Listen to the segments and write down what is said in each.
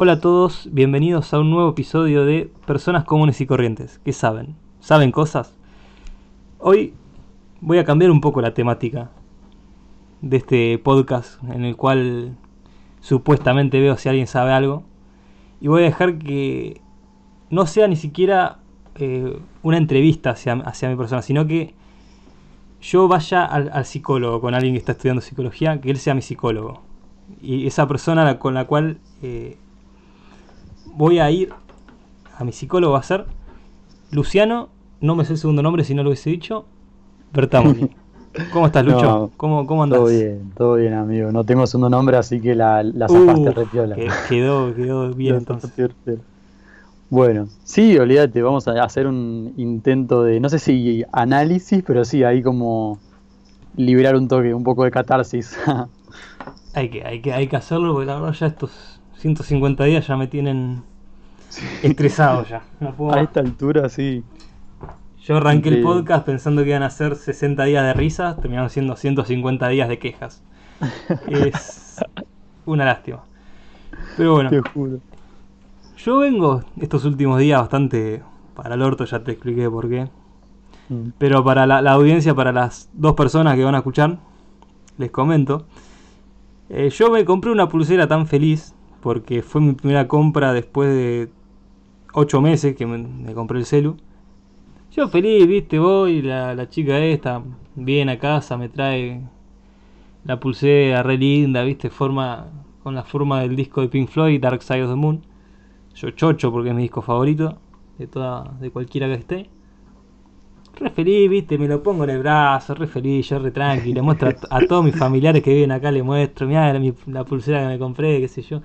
Hola a todos, bienvenidos a un nuevo episodio de Personas Comunes y Corrientes. ¿Qué saben? ¿Saben cosas? Hoy voy a cambiar un poco la temática de este podcast en el cual supuestamente veo si alguien sabe algo. Y voy a dejar que no sea ni siquiera eh, una entrevista hacia, hacia mi persona, sino que yo vaya al, psicólogo con alguien que está estudiando psicología, que él sea mi psicólogo. Y esa persona con la cual eh, voy a ir a mi psicólogo va a ser Luciano, no me sé el segundo nombre si no lo hubiese dicho, Bertamoni. ¿Cómo estás, Lucho? ¿Cómo, ¿Cómo andás? Todo bien, todo bien, amigo. No tengo segundo nombre, así que la, la zafaste repiola. quedó, quedó bien entonces. Bueno, sí, olvídate, vamos a hacer un intento de, no sé si análisis, pero sí, ahí como liberar un toque, un poco de catarsis. hay, que, hay, que, hay que hacerlo, porque la verdad ya estos 150 días ya me tienen estresado ya. A esta altura, sí. Yo arranqué el podcast pensando que iban a ser 60 días de risas, terminaron siendo 150 días de quejas. es una lástima. Pero bueno. Te juro. Yo vengo estos últimos días bastante para el orto, ya te expliqué por qué. Mm. Pero para la, audiencia, para las dos personas que van a escuchar, les comento. Eh, yo me compré una pulsera tan feliz porque fue mi primera compra después de 8 meses que me, compré el celu. Yo feliz, viste, voy, la, la chica esta viene a casa, me trae la pulsera re linda, viste, forma con la forma del disco de Pink Floyd, Dark Side of the Moon. Yo chocho porque es mi disco favorito de toda de cualquiera que esté. Re feliz, viste, me lo pongo en el brazo, re feliz, yo re tranqui, le muestro a, todos mis familiares que viven acá, le muestro, mira la pulsera que me compré, qué sé yo.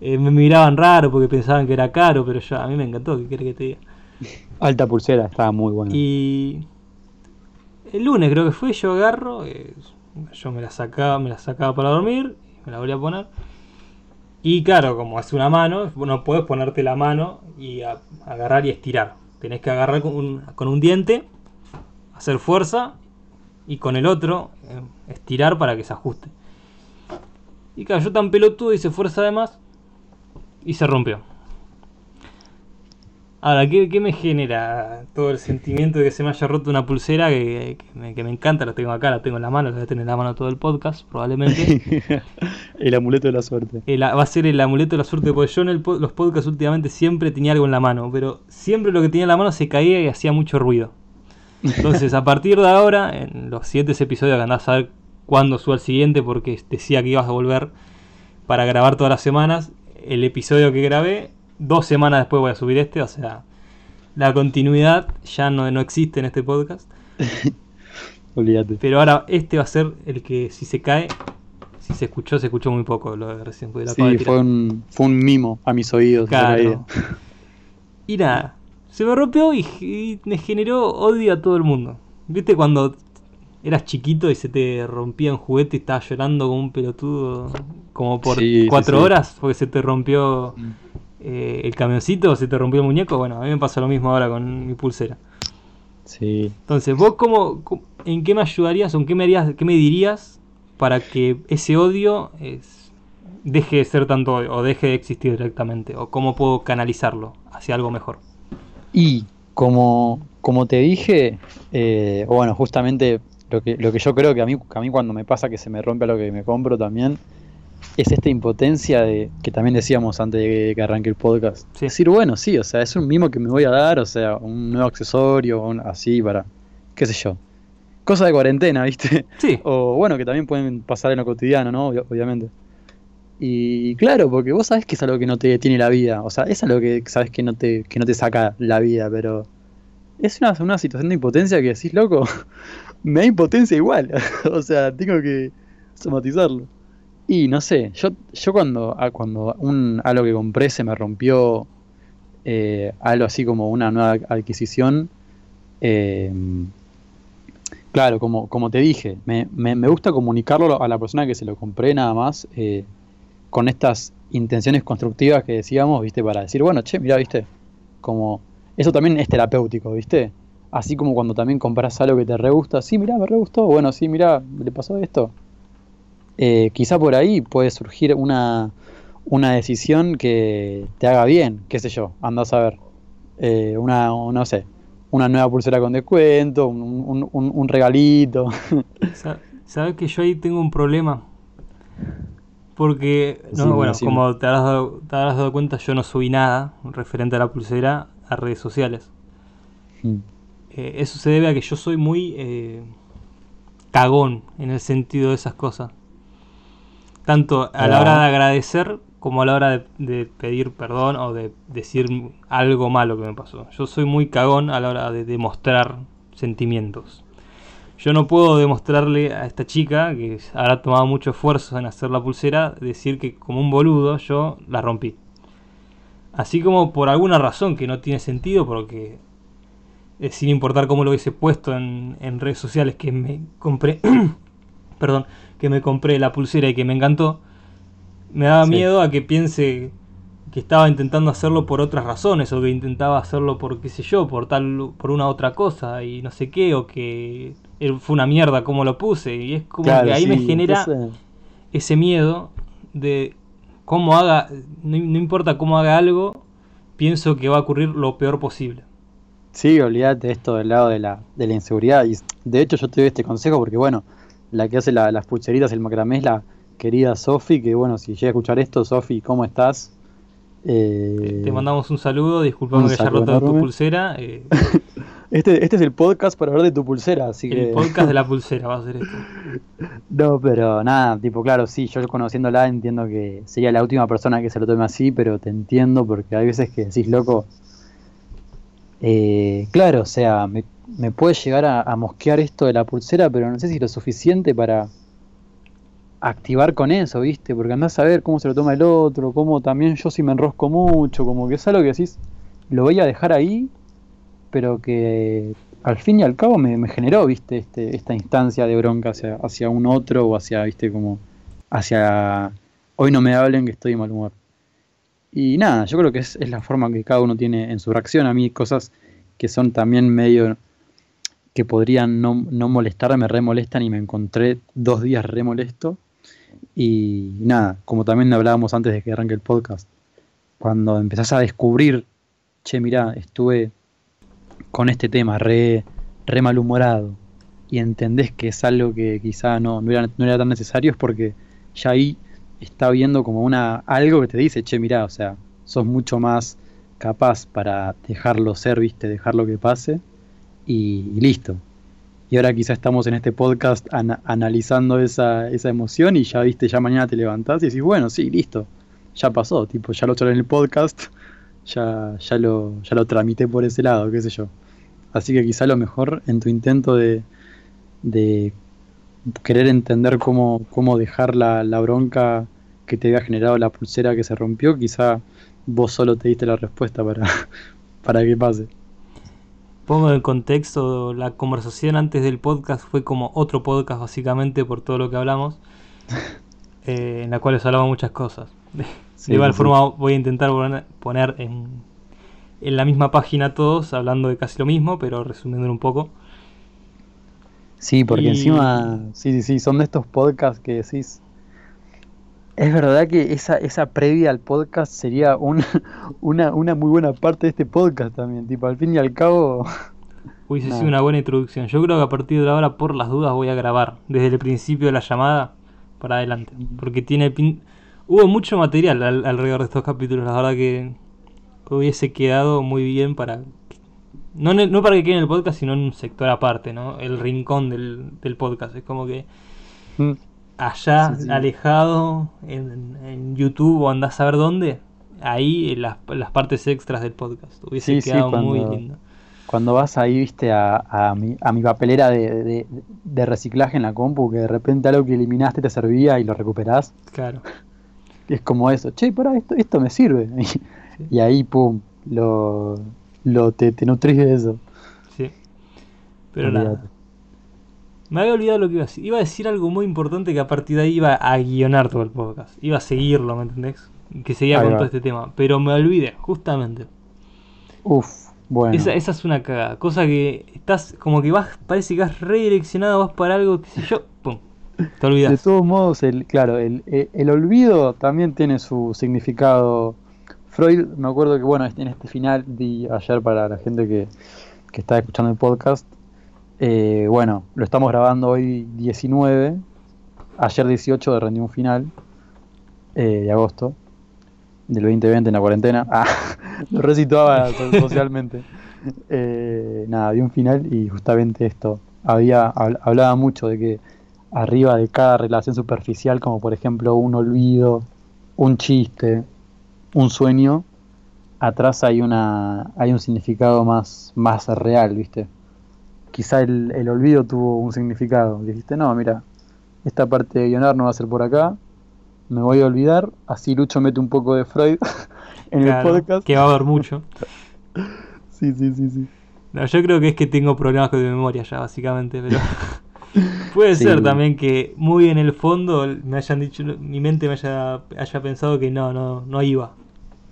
Eh, me miraban raro porque pensaban que era caro, pero yo, a mí me encantó, ¿qué querés que te diga? Alta pulsera, estaba muy buena. Y el lunes creo que fue, yo agarro, eh, yo me la sacaba, me la sacaba para dormir, me la volví a poner. Y claro, como hace una mano, no puedes ponerte la mano y agarrar y estirar. Tenés que agarrar con un, con un diente, hacer fuerza y con el otro eh, estirar para que se ajuste. Y claro, yo tan pelotudo hice fuerza además y se rompió. Ahora, ¿qué, me genera todo el sentimiento de que se me haya roto una pulsera que, me, encanta? La tengo acá, la tengo en la mano, la voy a tener en la mano todo el podcast, probablemente. el amuleto de la suerte. va a ser el amuleto de la suerte, porque yo en los podcasts últimamente siempre tenía algo en la mano, pero siempre lo que tenía en la mano se caía y hacía mucho ruido. Entonces, a partir de ahora, en los siguientes episodios que andás a ver cuándo suba el siguiente, porque decía que ibas a volver para grabar todas las semanas, el episodio que grabé dos semanas después voy a subir este, o sea, la continuidad ya no, no existe en este podcast. Olvídate. Pero ahora este va a ser el que si se cae, si se escuchó, se escuchó muy poco lo de recién. sí, fue un, fue un mimo a mis oídos. Claro. Y nada, se me rompió y, me generó odio a todo el mundo. ¿Viste cuando eras chiquito y se te rompía un juguete y estabas llorando como un pelotudo como por cuatro horas porque se te rompió mm. Eh, el camioncito, se te rompió el muñeco, bueno, a mí me pasa lo mismo ahora con mi pulsera. Sí. Entonces, ¿vos cómo, en qué me ayudarías o en qué me, harías, qué me dirías para que ese odio es, deje de ser tanto odio o deje de existir directamente? ¿O cómo puedo canalizarlo hacia algo mejor? Y como, como te dije, eh, bueno, justamente lo que, lo que yo creo que a, mí, que a mí cuando me pasa que se me rompe lo que me compro también, es esta impotencia de que también decíamos antes de que arranque el podcast. Decir, bueno, sí, o sea, es un mimo que me voy a dar, o sea, un nuevo accesorio, así para, qué sé yo. Cosa de cuarentena, ¿viste? Sí. O bueno, que también pueden pasar en lo cotidiano, ¿no? obviamente. Y claro, porque vos sabés que es algo que no te detiene la vida, o sea, es algo que sabes que no te, que no te saca la vida, pero es una, una situación de impotencia que decís, loco, me da impotencia igual, o sea, tengo que somatizarlo. Y no sé, yo, yo cuando, ah, cuando un, algo que compré se me rompió, eh, algo así como una nueva adquisición, eh, claro, como, como te dije, me, me, gusta comunicarlo a la persona que se lo compré nada más, eh, con estas intenciones constructivas que decíamos, ¿viste? Para decir, bueno, che, mira, ¿viste? Como, eso también es terapéutico, ¿viste? Así como cuando también compras algo que te re gusta, sí, mira, me re gustó, bueno, sí, mira, le pasó esto, eh, quizá por ahí puede surgir una, una decisión que te haga bien, qué sé yo, andás a ver. Eh, una, no sé, una nueva pulsera con descuento, un, regalito. ¿Sabes que yo ahí tengo un problema? Porque, no, bueno, como te habrás, dado, cuenta, yo no subí nada referente a la pulsera a redes sociales. Mm. Eh, eso se debe a que yo soy muy eh, cagón en el sentido de esas cosas. Tanto a la hora de agradecer como a la hora de, pedir perdón o de decir algo malo que me pasó. Yo soy muy cagón a la hora de demostrar sentimientos. Yo no puedo demostrarle a esta chica, que habrá tomado mucho esfuerzo en hacer la pulsera, decir que como un boludo yo la rompí. Así como por alguna razón que no tiene sentido, porque eh, sin importar cómo lo hubiese puesto en, en redes sociales, que me compré, perdón, que me compré la pulsera y que me encantó, me daba miedo a que piense que estaba intentando hacerlo por otras razones o que intentaba hacerlo por qué sé yo, por tal por una otra cosa y no sé qué o que fue una mierda como lo puse y es como que ahí me genera ese... miedo de cómo haga no, importa cómo haga algo, pienso que va a ocurrir lo peor posible. Sí, olvídate esto del lado de la, de la inseguridad y de hecho yo te doy este consejo porque bueno, la que hace las pulseritas, el macramé es la querida Sofi, que bueno, si llega a escuchar esto, Sofi, ¿cómo estás? Eh, te mandamos un saludo, disculpame que haya roto tu pulsera. Eh. este, este es el podcast para hablar de tu pulsera, así el podcast de la pulsera va a ser esto. No, pero nada, tipo, claro, sí, yo conociéndola entiendo que sería la última persona que se lo tome así, pero te entiendo porque hay veces que decís, loco, eh, claro, o sea, me, puede llegar a, mosquear esto de la pulsera, pero no sé si lo suficiente para activar con eso, ¿viste? Porque andás a ver cómo se lo toma el otro, cómo también yo si me enrosco mucho, como que es algo que decís, lo voy a dejar ahí, pero que al fin y al cabo me, generó, ¿viste? Este, esta instancia de bronca hacia, hacia un otro o hacia, ¿viste? Como hacia, hoy no me hablen que estoy de mal humor. Y nada, yo creo que es, la forma que cada uno tiene en su reacción. A mí cosas que son también medio que podrían no, no molestar, me remolestan y me encontré dos días remolesto. Y nada, como también hablábamos antes de que arranque el podcast, cuando empezás a descubrir, che, mirá, estuve con este tema re, re malhumorado y entendés que es algo que quizá no, no, era, no era tan necesario, es porque ya ahí está viendo como una algo que te dice, che, mirá, o sea, sos mucho más capaz para dejarlo ser, viste, dejarlo que pase y listo y ahora quizá estamos en este podcast analizando esa, esa, emoción y ya viste, ya mañana te levantás y decís, bueno, sí, listo, ya pasó, tipo, ya lo eché en el podcast, ya, ya, lo, ya lo tramité por ese lado, qué sé yo. Así que quizá lo mejor en tu intento de, de querer entender cómo, cómo dejar la, la bronca que te había generado la pulsera que se rompió, quizá vos solo te diste la respuesta para, para que pase. Pongo en contexto, la conversación antes del podcast fue como otro podcast básicamente por todo lo que hablamos, eh, en la cual os hablaba muchas cosas. de igual forma voy a intentar poner en, en la misma página todos, hablando de casi lo mismo, pero resumiendo un poco. Sí, porque encima, sí, sí, sí, son de estos podcasts que decís, es verdad que esa, esa previa al podcast sería una, una muy buena parte de este podcast también. Tipo, al fin y al cabo. Hubiese sido una buena introducción. Yo creo que a partir de ahora, por las dudas, voy a grabar desde el principio de la llamada para adelante. Porque tiene Hubo mucho material alrededor de estos capítulos. La verdad que hubiese quedado muy bien para. No, no para que quede en el podcast, sino en un sector aparte, ¿no? El rincón del, del podcast. Es como que. Mm allá, alejado, en, YouTube o andás a ver dónde, ahí las, las partes extras del podcast. Hubiese quedado muy lindo. Cuando vas ahí, viste, a, a, mi, a mi papelera de, de, reciclaje en la compu, que de repente algo que eliminaste te servía y lo recuperás. Claro. Es como eso, che, para esto, esto me sirve. Y, ahí, pum, lo, lo te, te nutrís de eso. Sí. Pero nada. Me había olvidado lo que iba a decir. Iba a decir algo muy importante que a partir de ahí iba a guionar todo el podcast. Iba a seguirlo, ¿me entendés? Que seguía con todo este tema. Pero me olvidé, justamente. Uf, bueno. Esa, esa, es una cagada. Cosa que estás como que vas, parece que has redireccionado, vas para algo, qué sé yo. Pum. Te olvidas. De todos modos, el, claro, el, el, el olvido también tiene su significado. Freud, me acuerdo que, bueno, en este final di ayer para la gente que, que está escuchando el podcast, eh, bueno, lo estamos grabando hoy 19, ayer 18 de un final eh, de agosto del 2020 en la cuarentena. Ah, lo resituaba so- socialmente. Eh, nada, vi un final y justamente esto. Había, habl- hablaba mucho de que arriba de cada relación superficial, como por ejemplo un olvido, un chiste, un sueño, atrás hay una hay un significado más, más real, ¿viste? Quizá el, el olvido tuvo un significado. Dijiste, no, mira, esta parte de guionar no va a ser por acá, me voy a olvidar, así Lucho mete un poco de Freud en Claro, el podcast. Que va a haber mucho. Sí, sí, sí, sí. No, yo creo que es que tengo problemas con mi memoria ya, básicamente, pero puede Sí. ser también que muy en el fondo me hayan dicho, mi mente me haya, haya pensado que no, no, no iba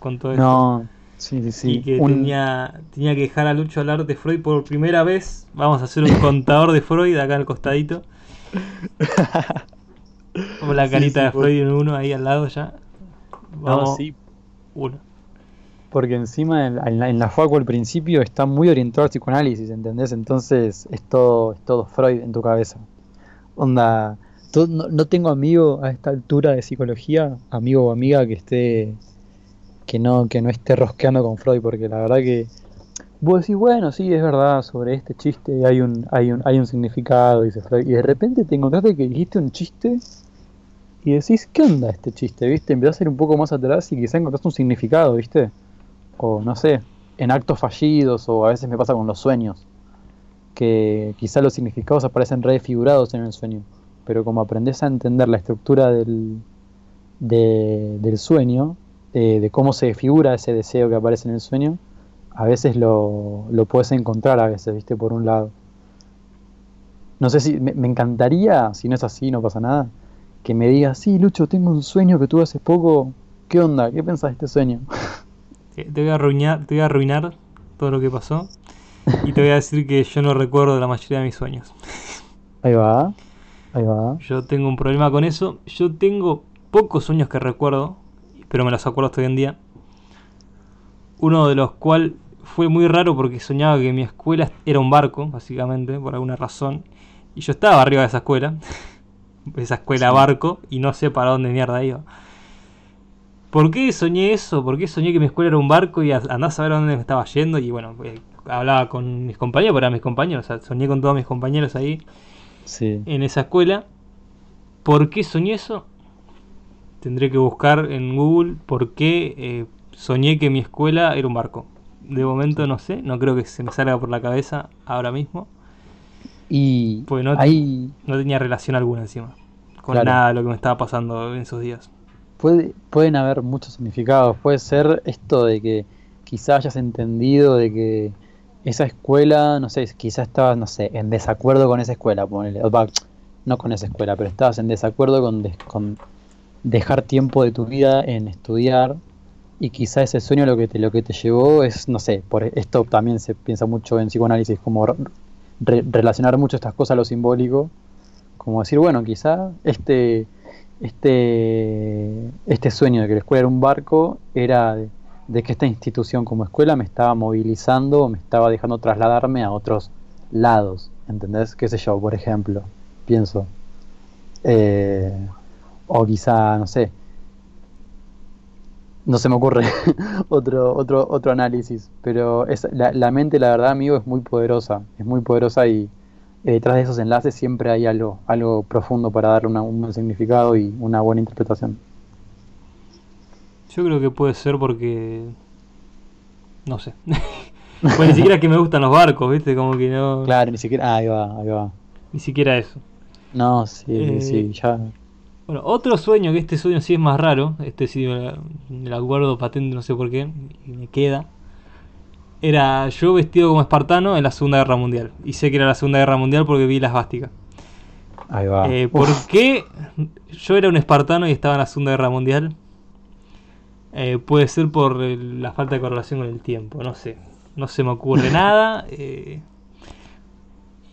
con todo esto. No, sí, sí, sí. y que Un- tenía, tenía que dejar a Lucho hablar de Freud por primera vez. Vamos a hacer un contador de Freud acá al costadito. Como la carita sí, de Freud en uno ahí al lado ya. No, Vamos, sí, uno. porque encima en, en la, en la facu al principio está muy orientado al psicoanálisis, ¿entendés? Entonces es todo, es todo Freud en tu cabeza. Onda, no, no tengo amigo a esta altura de psicología, amigo o amiga que esté, que no, que no esté rosqueando con Freud, porque la verdad que vos decís, bueno, sí, es verdad, sobre este chiste hay un, hay un, hay un significado, dice Freud, y de repente te encontraste que dijiste un chiste y decís, ¿qué onda este chiste? ¿Viste? Empezás a ir un poco más atrás y quizás encontraste un significado, ¿viste? O no sé, en actos fallidos, o a veces me pasa con los sueños, que quizás los significados aparecen redefigurados en el sueño, pero como aprendes a entender la estructura del, de- del sueño, eh, de cómo se figura ese deseo que aparece en el sueño, a veces lo, lo puedes encontrar, a veces, ¿viste? Por un lado. No sé si me, me encantaría, si no es así, no pasa nada, que me digas, sí, Lucho, tengo un sueño que tuve hace poco. ¿Qué onda? ¿Qué pensás de este sueño? Te te voy a arruinar, te voy a arruinar todo lo que pasó. Y te voy a decir que yo no recuerdo la mayoría de mis sueños. Ahí va, ahí va. Yo tengo un problema con eso. Yo tengo pocos sueños que recuerdo, pero me los acuerdo hasta hoy en día. Uno de los cuales fue muy raro porque soñaba que mi escuela era un barco, básicamente, por alguna razón. Y yo estaba arriba de esa escuela. esa escuela Sí. barco. Y no sé para dónde mierda iba. ¿Por qué soñé eso? ¿Por qué soñé que mi escuela era un barco y a- andá a saber a dónde me estaba yendo? Y bueno, eh, hablaba con mis compañeros, pero eran mis compañeros. O sea, soñé con todos mis compañeros ahí Sí. en esa escuela. ¿Por qué soñé eso? Tendré que buscar en Google por qué eh, soñé que mi escuela era un barco. De momento no sé, no creo que se me salga por la cabeza ahora mismo. Y Pues no- ahí No tenía relación alguna encima con Claro. nada de lo que me estaba pasando en esos días. puede, pueden haber muchos significados. Puede ser esto de que quizás hayas entendido de que esa escuela, no sé, quizás estabas, no sé, en desacuerdo con esa escuela, ponele. No con esa escuela, pero estabas en desacuerdo con, des- con dejar tiempo de tu vida en estudiar y quizá ese sueño lo que te, lo que te llevó es, no sé, por esto también se piensa mucho en psicoanálisis, como re- relacionar mucho estas cosas a lo simbólico, como decir, bueno, quizá este, este, este sueño de que la escuela era un barco era de, de que esta institución como escuela me estaba movilizando, me estaba dejando trasladarme a otros lados, ¿entendés? ¿Qué sé yo, por ejemplo? Pienso. Eh, o quizá, no sé, no se me ocurre otro, otro, otro análisis, pero es, la, la mente, la verdad, amigo, es muy poderosa, es muy poderosa y eh, detrás de esos enlaces siempre hay algo, algo profundo para darle una- un buen significado y una buena interpretación. Yo creo que puede ser porque. No sé. pues ni siquiera es que me gustan los barcos, ¿viste? Como que no. Claro, ni siquiera, ah, ahí va, ahí va. Ni siquiera eso. No, sí, Eh, sí, ya. Bueno, otro sueño, que este sueño sí es más raro, este sí me, me lo acuerdo patente, no sé por qué, y me queda. Era yo vestido como espartano en la Segunda Guerra Mundial. Y sé que era la Segunda Guerra Mundial porque vi la esvástica. Ahí va. Eh, ¿Por qué yo era un espartano y estaba en la Segunda Guerra Mundial? Eh, puede ser por la falta de correlación con el tiempo, no sé. No se me ocurre nada. eh.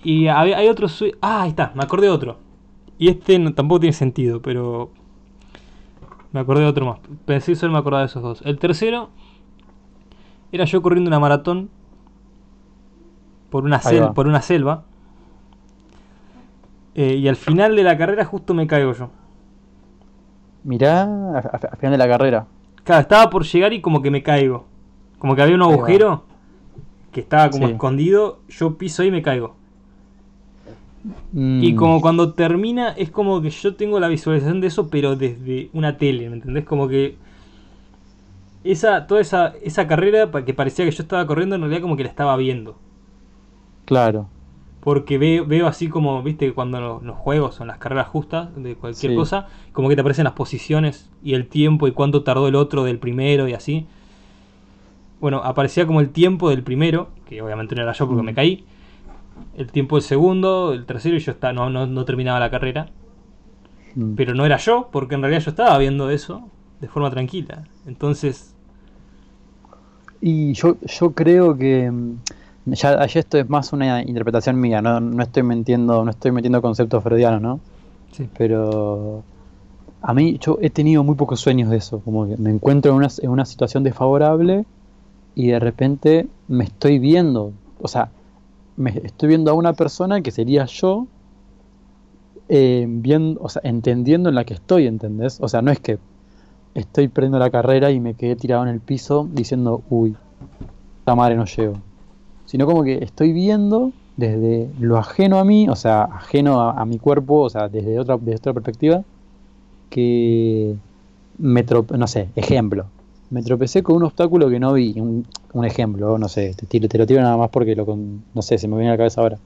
Y hay, hay otro sueño. Ah, ahí está, me acordé de otro. Y este tampoco tiene sentido, pero me acordé de otro más. Pensé solo me acordaba de esos dos. El tercero era yo corriendo una maratón por una, por una selva. Eh, y al final de la carrera justo me caigo yo. Mirá, al final de la carrera. Claro, estaba por llegar y como que me caigo. Como que había un agujero que estaba como escondido. Yo piso ahí y me caigo. Y mm. como cuando termina, es como que yo tengo la visualización de eso, pero desde una tele, ¿me entendés? Como que esa, toda esa, esa carrera que parecía que yo estaba corriendo, en realidad como que la estaba viendo. Claro. Porque veo, veo así como, viste, cuando los, juegos son las carreras justas de cualquier cosa, como que te aparecen las posiciones y el tiempo y cuánto tardó el otro del primero y así. Bueno, aparecía como el tiempo del primero, que obviamente no era yo porque mm. me caí el tiempo del segundo, el tercero y yo no, no, terminaba la carrera. Mm. Pero no era yo, porque en realidad yo estaba viendo eso de forma tranquila. Entonces... Y yo, yo creo que... Mm, ya, esto es más una interpretación mía, no, no estoy mintiendo, no estoy metiendo conceptos freudianos, ¿no? Sí. Pero a mí yo he tenido muy pocos sueños de eso, como que me encuentro en una, en una situación desfavorable y de repente me estoy viendo, o sea, me estoy viendo a una persona que sería yo, eh, viendo, o sea, entendiendo en la que estoy, ¿entendés? O sea, no es que estoy perdiendo la carrera y me quedé tirado en el piso diciendo, uy, esta madre no llego. Sino como que estoy viendo desde lo ajeno a mí, o sea, ajeno a, mi cuerpo, o sea, desde otra, desde otra perspectiva, que me no sé, ejemplo, me tropecé con un obstáculo que no vi, un, ejemplo, no sé, te, te, lo tiro nada más porque lo no sé, se me viene a la cabeza ahora.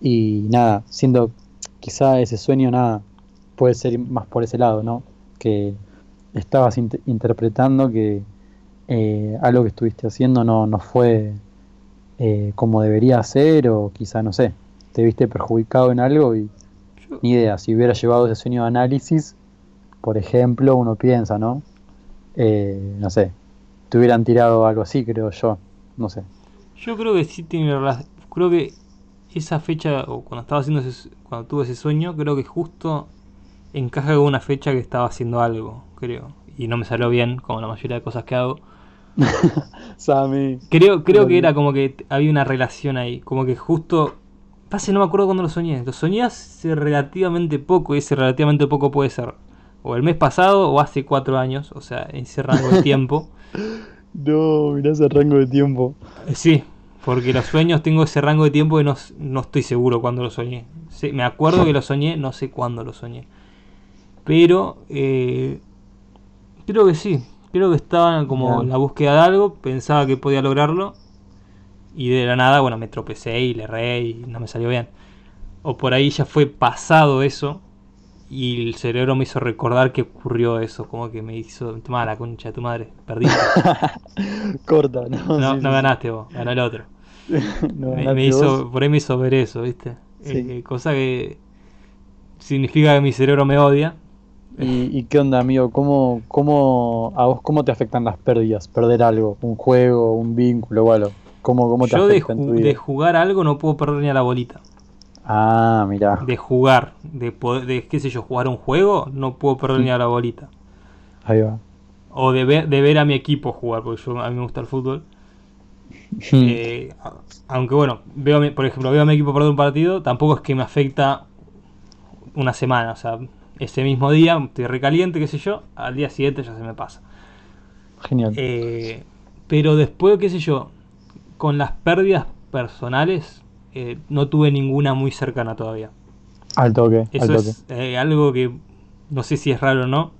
Y nada, siendo quizá ese sueño nada puede ser más por ese lado, ¿no? Que estabas interpretando que eh, algo que estuviste haciendo no, no fue eh, como debería ser o quizá, no sé, te viste perjudicado en algo y ni idea, si hubiera llevado ese sueño de análisis, por ejemplo, uno piensa, ¿no? Eh, no sé, te hubieran tirado algo así, creo yo, no sé. Yo creo que sí tiene relación, creo que esa fecha, o cuando estaba haciendo ese, cuando tuve ese sueño, creo que justo encaja con una fecha que estaba haciendo algo, creo. Y no me salió bien, como la mayoría de cosas que hago. Sammy. Creo, creo que era como que había una relación ahí, como que justo... Pase, no me acuerdo cuando lo soñé. Lo soñé hace relativamente poco, y ese relativamente poco puede ser o el mes pasado o hace cuatro años, o sea, en ese rango de tiempo. no, mirá ese rango de tiempo. Eh, sí, porque los sueños tengo ese rango de tiempo y no, no estoy seguro cuándo lo soñé. me acuerdo que lo soñé, no sé cuándo lo soñé. Pero eh, creo que sí, creo que estaba como en la búsqueda de algo, pensaba que podía lograrlo y de la nada, bueno, me tropecé y le erré y no me salió bien. O por ahí ya fue pasado eso y el cerebro me hizo recordar que ocurrió eso, como que me hizo, toma la concha de tu madre, perdiste. Corta, no. No, no ganaste vos, ganó el otro. me, hizo, por ahí me hizo ver eso, ¿viste? Eh, cosa que significa que mi cerebro me odia. ¿Y, qué onda, amigo? ¿Cómo, cómo, ¿A vos cómo te afectan las pérdidas? Perder algo, un juego, un vínculo o algo. ¿Cómo, cómo te Yo de, de jugar algo no puedo perder ni a la bolita. Ah, mira. De jugar, de, poder, de qué sé yo, jugar un juego, no puedo perder ni a la bolita. Ahí va. O de ver, de ver a mi equipo jugar, porque yo, a mí me gusta el fútbol. Eh, aunque bueno, veo por ejemplo, veo a mi equipo perder un partido, tampoco es que me afecta una semana, o sea, ese mismo día estoy recaliente, qué sé yo, al día siguiente ya se me pasa. Genial. Eh, pero después, qué sé yo, con las pérdidas personales, eh, no tuve ninguna muy cercana todavía. Al toque. Eso es eh, algo que no sé si es raro o no,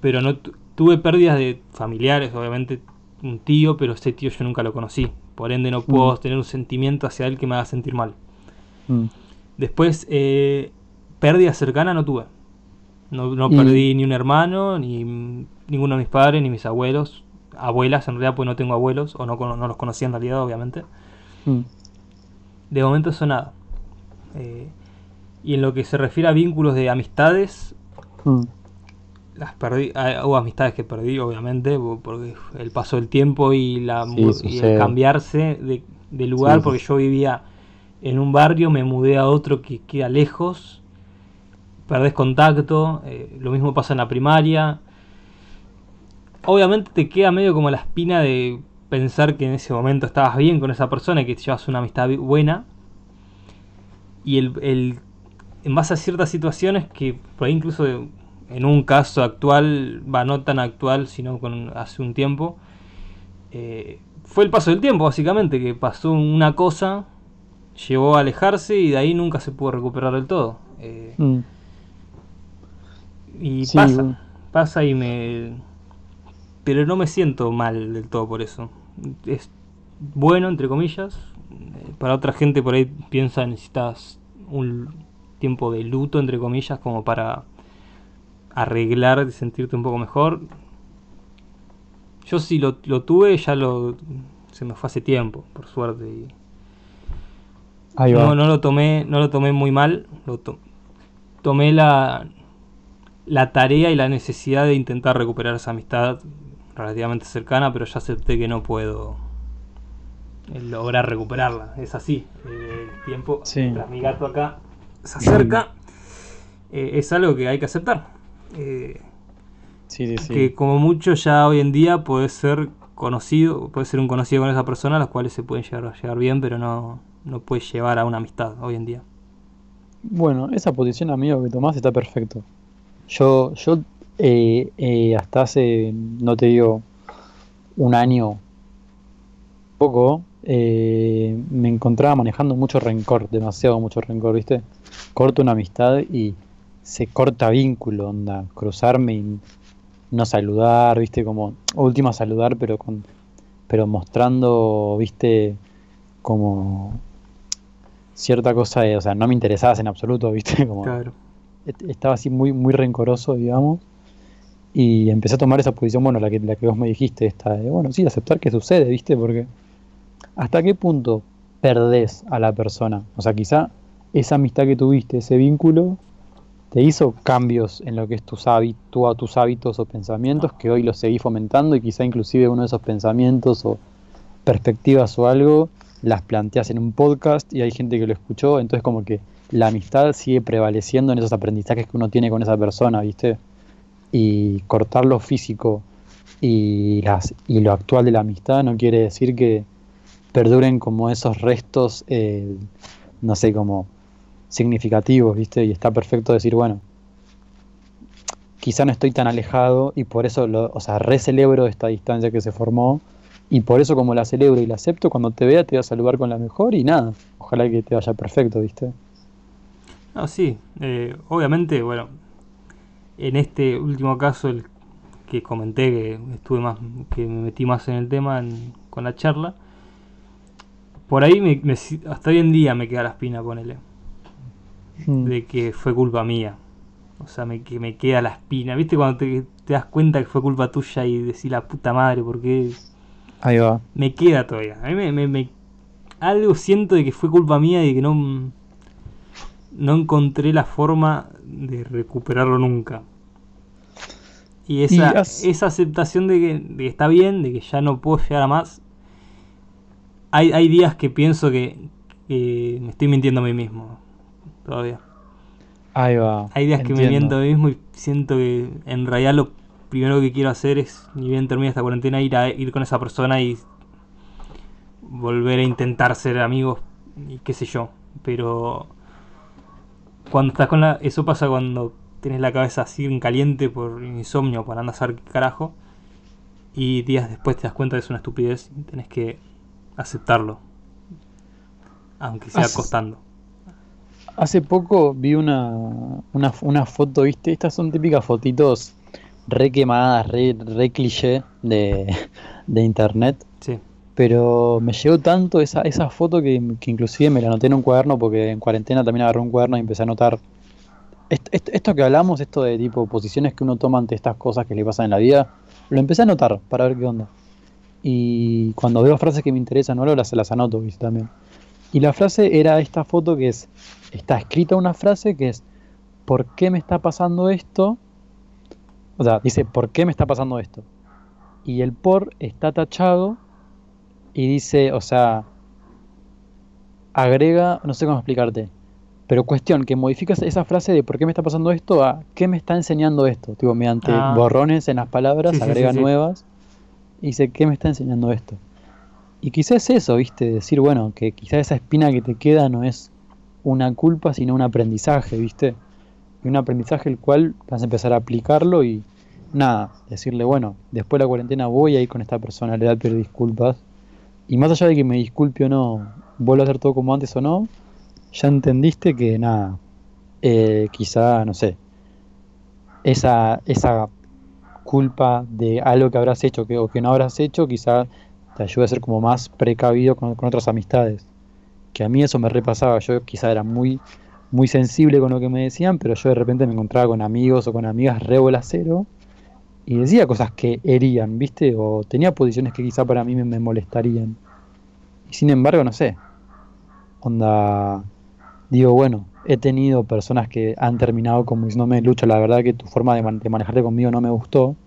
pero no tuve pérdidas de familiares, obviamente un tío, pero ese tío yo nunca lo conocí. Por ende no puedo mm. tener un sentimiento hacia él que me haga sentir mal. Mm. Después, eh, pérdida cercana no tuve. No, no perdí ni un hermano, ni ninguno de mis padres, ni mis abuelos. Abuelas, en realidad, pues no tengo abuelos, o no, no los conocía en realidad, obviamente. Mm. De momento eso nada. Eh, y en lo que se refiere a vínculos de amistades, mm. las perdí, ah, hubo amistades que perdí, obviamente, porque el paso del tiempo y, la, el cambiarse de, lugar, porque yo vivía en un barrio, me mudé a otro que queda lejos, perdés contacto, eh, lo mismo pasa en la primaria. Obviamente te queda medio como la espina de pensar que en ese momento estabas bien con esa persona y que llevas una amistad buena. Y el, el, en base a ciertas situaciones que por ahí incluso en un caso actual, va no tan actual, sino con hace un tiempo, eh, fue el paso del tiempo, básicamente, que pasó una cosa, llevó a alejarse y de ahí nunca se pudo recuperar del todo. Eh, mm. Y pasa, pasa y me... Pero no me siento mal del todo por eso. Es bueno, entre comillas. Para otra gente por ahí piensa necesitas un tiempo de luto, entre comillas, como para arreglar y sentirte un poco mejor. Yo si lo, tuve, ya lo se me fue hace tiempo, por suerte. Y No, no lo tomé, no lo tomé muy mal. Lo tomé la, la tarea y la necesidad de intentar recuperar esa amistad relativamente cercana, pero ya acepté que no puedo eh, lograr recuperarla. Es así. Eh, el tiempo, mientras mi gato acá se acerca, eh, es algo que hay que aceptar. Eh, que como mucho ya hoy en día puede ser conocido, puede ser un conocido con esa persona, las cuales se pueden llegar a llegar bien, pero no, no puede llevar a una amistad hoy en día. Bueno, esa posición, amigo, que tomás está perfecto. Yo, yo eh, eh, hasta hace, no te digo, un año, poco, me encontraba manejando mucho rencor, demasiado mucho rencor, ¿viste? Corto una amistad y se corta vínculo, onda, cruzarme y no saludar, viste, como última saludar, pero con pero mostrando, viste, como cierta cosa, de, o sea, no me interesabas en absoluto, viste, como estaba así muy muy rencoroso, digamos. Y empecé a tomar esa posición, bueno, la que, la que vos me dijiste, esta de, bueno, sí, aceptar que sucede, ¿viste? Porque ¿hasta qué punto perdés a la persona? O sea, quizá esa amistad que tuviste, ese vínculo, te hizo cambios en lo que es tus hábitos, tus hábitos o pensamientos que hoy los seguís fomentando y quizá inclusive uno de esos pensamientos o perspectivas o algo las planteas en un podcast y hay gente que lo escuchó, entonces como que la amistad sigue prevaleciendo en esos aprendizajes que uno tiene con esa persona, ¿viste? Y cortar lo físico y, las, y lo actual de la amistad no quiere decir que perduren como esos restos, eh, no sé, como significativos, ¿viste? Y está perfecto decir, bueno, quizá no estoy tan alejado y por eso, lo, o sea, recelebro esta distancia que se formó y por eso como la celebro y la acepto, cuando te vea te voy a saludar con la mejor y nada, ojalá que te vaya perfecto, ¿viste? Ah, sí, eh, obviamente, bueno, en este último caso, el que comenté que estuve más, que me metí más en el tema con la charla, por ahí me, hasta hoy en día me queda la espina, ponele. Hmm. de que fue culpa mía. O sea, me, que me queda la espina. ¿Viste cuando te, das cuenta que fue culpa tuya y decís la puta madre, porque Ahí va. Me queda todavía. A mí me, me, algo siento de que fue culpa mía y que no, no encontré la forma de recuperarlo nunca. Y esa, esa aceptación de que, está bien, de que ya no puedo llegar a más. Hay, hay días que pienso que, que me estoy mintiendo a mí mismo todavía. Ahí va. Hay días que me miento a mí mismo y siento que en realidad lo primero que quiero hacer es, ni bien termine esta cuarentena, ir a ir con esa persona y volver a intentar ser amigos y qué sé yo. Pero cuando estás con la. Eso pasa cuando tienes la cabeza así en caliente por insomnio, para andar a saber qué carajo. Y días después te das cuenta que es una estupidez y tenés que aceptarlo. Aunque sea costando. Hace poco vi una, una, foto, ¿viste? Estas son típicas fotitos re quemadas, re, re cliché de, internet. Sí. Pero me llegó tanto esa, esa foto que, inclusive me la anoté en un cuaderno porque en cuarentena también agarré un cuaderno y empecé a anotar esto, que hablamos, esto de tipo posiciones que uno toma ante estas cosas que le pasan en la vida, lo empecé a anotar para ver qué onda. Y cuando veo frases que me interesan o algo, las, las anoto, ¿viste? También. Y la frase era esta foto que es está escrita una frase que es, ¿por qué me está pasando esto? O sea, dice, ¿por qué me está pasando esto? Y el por está tachado y dice, o sea, agrega, no sé cómo explicarte, Pero cuestión, que modificas esa frase de por qué me está pasando esto a qué me está enseñando esto. Tipo, mediante Ah. borrones en las palabras, Sí, agrega sí, sí. nuevas. Y dice, ¿qué me está enseñando esto? Y quizás es eso, ¿viste? Decir, bueno, que quizás esa espina que te queda no es una culpa, sino un aprendizaje, ¿viste? Y un aprendizaje el cual vas a empezar a aplicarlo y nada, decirle, bueno, después de la cuarentena voy a ir con esta persona, le voy a pedir disculpas. Y más allá de que me disculpe o no, vuelva a hacer todo como antes o no, ya entendiste que nada, eh, quizá, no sé, esa, esa culpa de algo que habrás hecho que, o que no habrás hecho, quizá te ayude a ser como más precavido con, con otras amistades. Que a mí eso me repasaba, yo quizá era muy, muy sensible con lo que me decían, pero yo de repente me encontraba con amigos o con amigas re cero y decía cosas que herían, ¿viste? O tenía posiciones que quizá para mí me, me molestarían. Y sin embargo, no sé. Onda, digo, bueno, he tenido personas que han terminado como diciéndome, Lucho, la verdad que tu forma de, man- de manejarte conmigo no me gustó.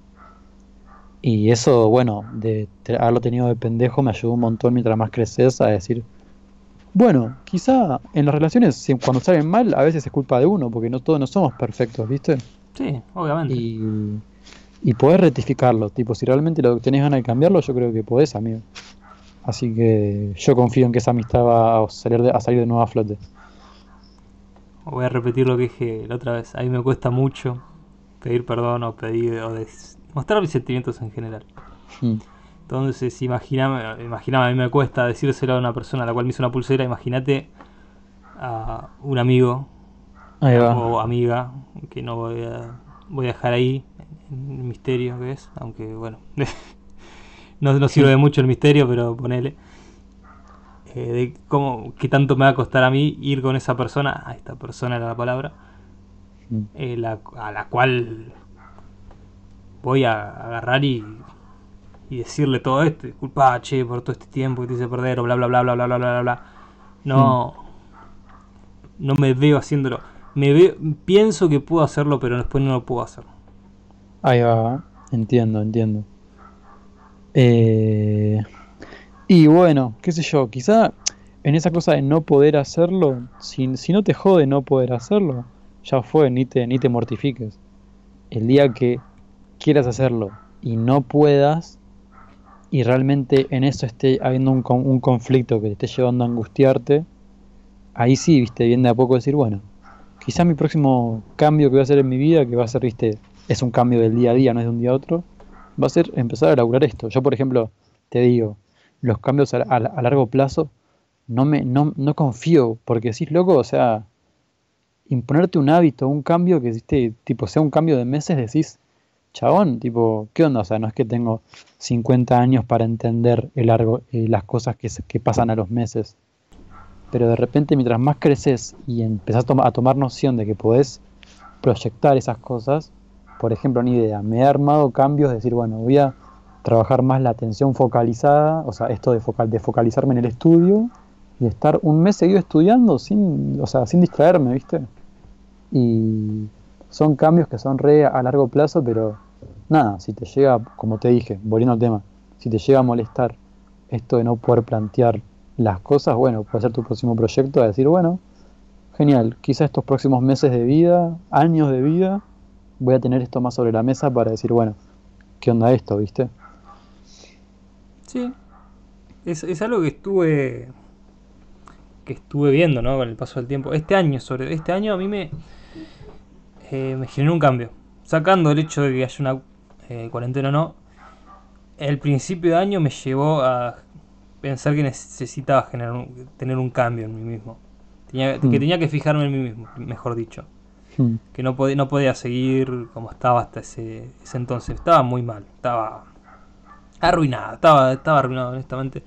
Y eso, bueno, de haberlo tenido de pendejo me ayudó un montón mientras más creces a decir, bueno, quizá en las relaciones cuando salen mal a veces es culpa de uno, porque no todos no somos perfectos, ¿viste? Sí, obviamente. Y, y podés rectificarlo, tipo, si realmente lo tenés ganas de cambiarlo, yo creo que podés, amigo. Así que yo confío en que esa amistad va a salir de, a salir de nuevo a flote. Voy a repetir lo que dije la otra vez. A mí me cuesta mucho pedir perdón o pedir o mostrar mis sentimientos en general. Mm. Entonces, imagíname, imagíname, a mí me cuesta decírselo a una persona a la cual me hizo una pulsera. Imagínate a un amigo Ahí va. o amiga que no voy a, voy a dejar ahí en el misterio que es, aunque bueno, no, no sirve de mucho el misterio, pero ponele. Eh, de cómo, qué tanto me va a costar a mí ir con esa persona, a esta persona era la palabra, mm. eh, a la cual voy a agarrar y, y decirle todo esto, disculpa, che, por todo este tiempo que te hice perder, o bla, bla, bla, bla, bla, bla, bla, bla. No, mm. no me veo haciéndolo. Me veo, pienso que puedo hacerlo, pero después no lo puedo hacer. Ahí va, entiendo, entiendo. Eh, y bueno, qué sé yo, quizá en esa cosa de no poder hacerlo, si, si no te jode no poder hacerlo, ya fue, ni te, ni te mortifiques. El día que quieras hacerlo y no puedas, y realmente en eso esté habiendo un, un conflicto que te esté llevando a angustiarte, ahí sí, viste, bien de a poco decir, bueno, quizá mi próximo cambio que voy a hacer en mi vida, que va a ser, viste, es un cambio del día a día, no es de un día a otro, va a ser empezar a elaborar esto. Yo, por ejemplo, te digo, los cambios a, largo plazo, no me no, no confío, porque decís, loco, o sea, imponerte un hábito, un cambio que, viste, tipo, sea un cambio de meses, decís, chabón, tipo, ¿qué onda? O sea, no es que tengo 50 años para entender el largo, eh, las cosas que, que pasan a los meses. Pero de repente, mientras más creces y empezás a, toma- a tomar noción de que podés proyectar esas cosas, por ejemplo, ni idea, me he armado cambios de decir, bueno, voy a trabajar más la atención focalizada, o sea, esto de, de focalizarme en el estudio y estar un mes seguido estudiando sin, o sea, sin distraerme, ¿viste? Y son cambios que son re a largo plazo, pero nada, si te llega, como te dije, volviendo al tema, si te llega a molestar esto de no poder plantear las cosas, bueno, puede ser tu próximo proyecto de decir, bueno, genial, quizá estos próximos meses de vida, años de vida, voy a tener esto más sobre la mesa para decir, bueno, ¿qué onda esto, viste? Sí. Es, es algo que estuve. que estuve viendo, ¿no? Con el paso del tiempo. Este año, sobre. Este año a mí me. eh, me generó un cambio. Sacando el hecho de que haya una eh, cuarentena o no. El principio de año me llevó a pensar que necesitaba generar un- tener un cambio en mí mismo. Tenía, Que Mm. tenía que fijarme en mí mismo, mejor dicho. Hmm, Que no, podía no podía seguir como estaba hasta ese, ese entonces. Estaba muy mal. Estaba arruinado. Estaba, estaba arruinado, honestamente.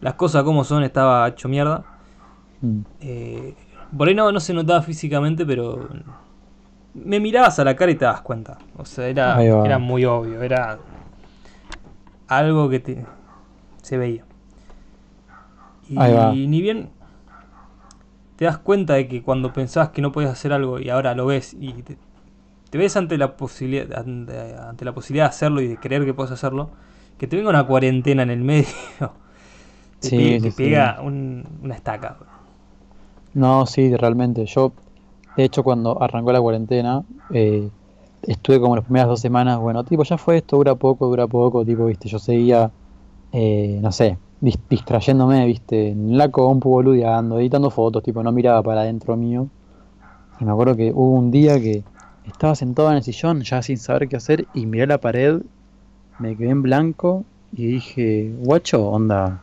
Las cosas como son, estaba hecho mierda. hmm. Eh, por ahí no, no se notaba físicamente, pero me mirabas a la cara y te das cuenta. O sea, era, era muy obvio. Era algo que te, se veía. Y Ahí va. ni bien te das cuenta de que cuando pensabas que no podías hacer algo y ahora lo ves y te, te ves ante la posibilidad ante, ante la posibilidad de hacerlo y de creer que puedes hacerlo, que te venga una cuarentena en el medio, te, Sí, pe- sí, te sí. pega un- una estaca. No, sí, realmente. Yo, de hecho, cuando arrancó la cuarentena, eh, estuve como las primeras dos semanas, bueno, tipo, ya fue esto, dura poco, dura poco, tipo, viste, yo seguía, eh, no sé, distrayéndome, viste, en la compu, boludeando, editando fotos, tipo, no miraba para adentro mío. Y me acuerdo que hubo un día que estaba sentado en el sillón, ya sin saber qué hacer, y miré la pared, me quedé en blanco y dije, guacho, onda.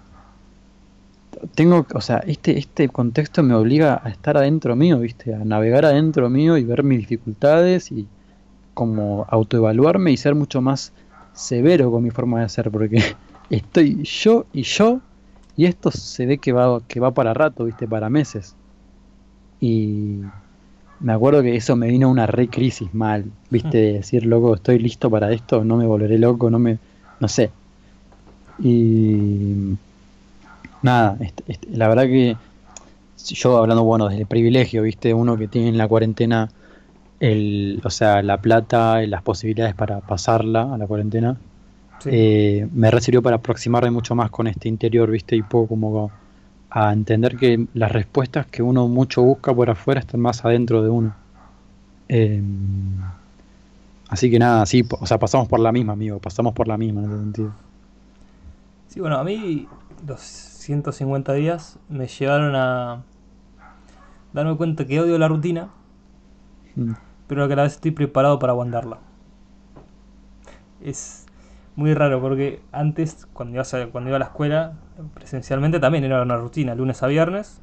Tengo, o sea, este, este contexto me obliga a estar adentro mío, ¿viste? A navegar adentro mío y ver mis dificultades y como autoevaluarme y ser mucho más severo con mi forma de ser, porque estoy yo y yo y esto se ve que va, que va para rato, ¿viste? Para meses. Y me acuerdo que eso me vino una re crisis mal, ¿viste? De decir, loco, estoy listo para esto, no me volveré loco, no me. No sé. Y. Nada, este, este, la verdad que. Yo hablando, bueno, desde el privilegio, ¿viste? Uno que tiene en la cuarentena, el, o sea, la plata, y las posibilidades para pasarla a la cuarentena. Eh, me recibió para aproximarme mucho más con este interior, ¿viste? Y poco como a entender que las respuestas que uno mucho busca por afuera están más adentro de uno. Em, así que nada, sí, o sea, pasamos por la misma, amigo, pasamos por la misma en ese sentido. Sí, bueno, a mí los 150 días me llevaron a darme cuenta que odio la rutina, mm. pero que a la vez estoy preparado para aguantarla. Es muy raro porque antes, cuando iba a, cuando iba a la escuela, presencialmente también era una rutina, lunes a viernes.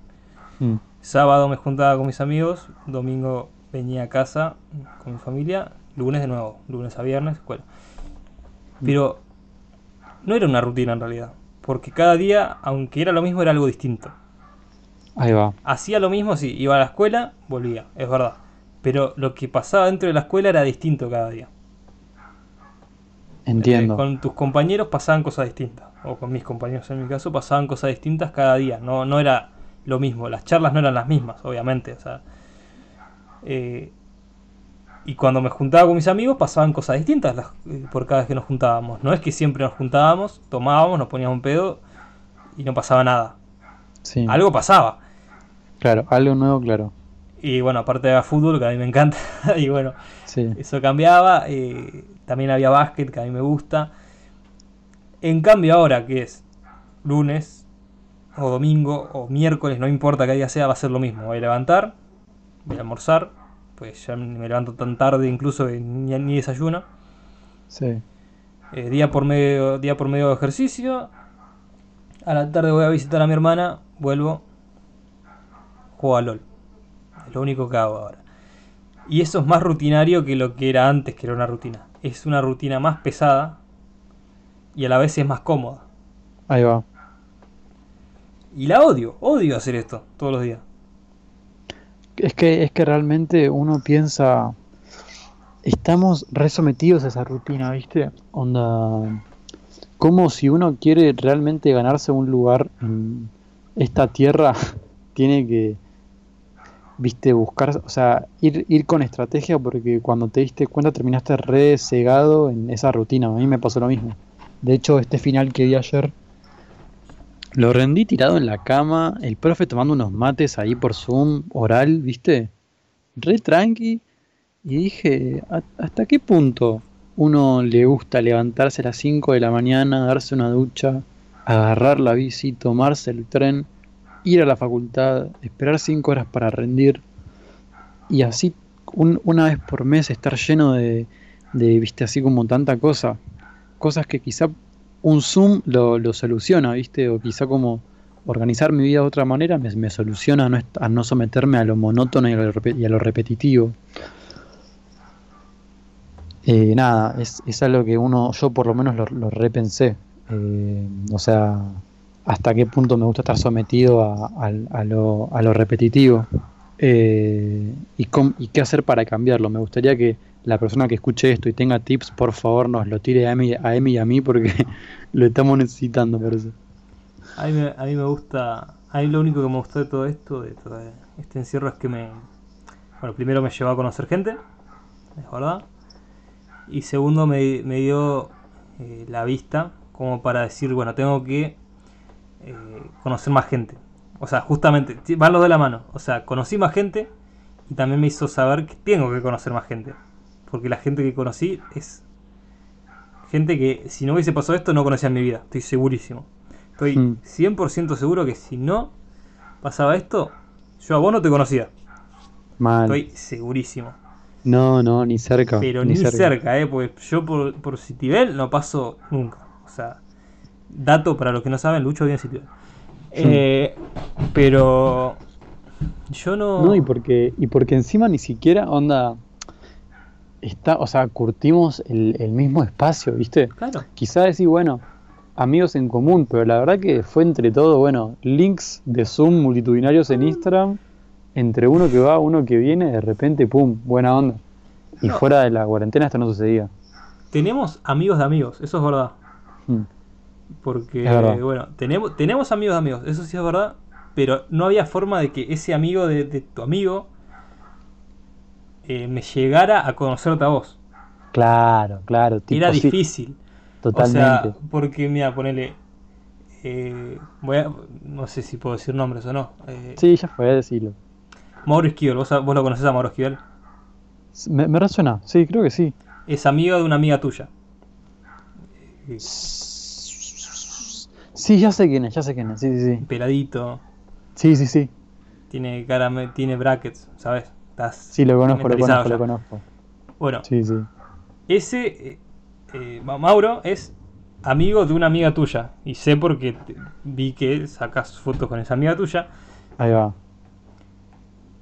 Mm. Sábado me juntaba con mis amigos, domingo venía a casa con mi familia, lunes de nuevo, lunes a viernes, escuela. Mm. Pero no era una rutina en realidad, porque cada día, aunque era lo mismo, era algo distinto. Ahí va. Hacía lo mismo, sí, iba a la escuela, volvía, es verdad. Pero lo que pasaba dentro de la escuela era distinto cada día. Entiendo. Con tus compañeros pasaban cosas distintas, o con mis compañeros en mi caso pasaban cosas distintas cada día, no, no era lo mismo, las charlas no eran las mismas, obviamente, o sea, eh, y cuando me juntaba con mis amigos pasaban cosas distintas eh, por cada vez que nos juntábamos, no es que siempre nos juntábamos, tomábamos, nos poníamos un pedo y no pasaba nada, sí. algo pasaba. Claro, algo nuevo, claro. Y bueno, aparte de fútbol, que a mí me encanta, y bueno, eso cambiaba. Eh, también había básquet, que a mí me gusta. En cambio ahora, que es lunes, o domingo, o miércoles, no importa qué día sea, va a ser lo mismo. Voy a levantar, voy a almorzar, pues ya me levanto tan tarde incluso que ni, desayuno. Sí. Eh, día, por medio, día por medio de ejercicio. A la tarde voy a visitar a mi hermana, vuelvo, juego a LOL. Es lo único que hago ahora. Y eso es más rutinario que lo que era antes, que era una rutina es una rutina más pesada y a la vez es más cómoda. Ahí va. Y la odio, odio hacer esto todos los días. Es que, es que realmente uno piensa, estamos resometidos a esa rutina, ¿viste? Onda, como si uno quiere realmente ganarse un lugar en esta tierra, tiene que viste, buscar, o sea, ir, ir con estrategia porque cuando te diste cuenta terminaste re cegado en esa rutina. A mí me pasó lo mismo. De hecho, este final que di ayer, lo rendí tirado en la cama, el profe tomando unos mates ahí por Zoom, oral, viste, re tranqui. Y dije, ¿hasta qué punto uno le gusta levantarse a las 5 de la mañana, darse una ducha, agarrar la bici, tomarse el tren? Ir a la facultad, esperar cinco horas para rendir y así una vez por mes estar lleno de, viste, así como tanta cosa. Cosas que quizá un Zoom lo, soluciona, viste, o quizá como organizar mi vida de otra manera me, soluciona a no, someterme a lo monótono y a lo, repetitivo. Eh, nada, es, es, algo que uno, yo por lo menos lo, repensé. Eh, o sea, hasta qué punto me gusta estar sometido a, lo, repetitivo eh, y, qué hacer para cambiarlo. Me gustaría que la persona que escuche esto y tenga tips, por favor, nos lo tire a Emi, a y a mí porque lo estamos necesitando, parece. A mí, me, a mí me gusta, a mí lo único que me gustó de todo esto, de todo este encierro, es que me, bueno, primero me llevó a conocer gente, es verdad, y segundo me, dio eh, la vista como para decir, bueno, tengo que eh, conocer más gente. O sea, justamente, van los de la mano. O sea, conocí más gente y también me hizo saber que tengo que conocer más gente. Porque la gente que conocí es gente que si no hubiese pasado esto no conocía en mi vida. Estoy segurísimo. Estoy Mm. 100% seguro que si no pasaba esto, yo a vos no te conocía. Mal. Estoy segurísimo. No, no, ni cerca. Pero ni, cerca. ¿eh? Porque yo por, por Citibel no paso nunca. O sea, dato para los que no saben, Lucho bien Citibel. Eh, pero yo no... No, y porque, y porque encima ni siquiera, onda, está, o sea, curtimos el, el mismo espacio, ¿viste? Claro. Quizás decir, bueno, amigos en común, pero la verdad que fue entre todo, bueno, links de Zoom multitudinarios en Instagram, entre uno que va, uno que viene, de repente, pum, buena onda. Y No. fuera de la cuarentena esto no sucedía. Tenemos amigos de amigos, eso es verdad. Mm. Porque, bueno, tenemos, tenemos amigos de amigos, eso sí es verdad. Pero no había forma de que ese amigo de, de tu amigo eh, me llegara a conocerte a vos. Claro, claro. tipo, Era sí, difícil. Totalmente. O sea, porque, mira, ponele. eh, voy a- no sé si puedo decir nombres o no. eh, sí, ya fue, decirlo. Mauro Esquivel, ¿vos, vos lo conocés a Mauro Esquivel. Me, me resuena, sí, creo que sí. Es amigo de una amiga tuya. Sí, ya sé quién es, ya sé quién es, sí, sí, sí. Peladito, Sí, sí, sí. tiene cara, tiene brackets, ¿sabes? Estás Sí, lo conozco, lo conozco, lo conozco. Bueno, Sí, sí. ese eh, eh, Ma- Mauro es amigo de una amiga tuya. Y sé porque te- vi que sacas fotos con esa amiga tuya. Ahí va.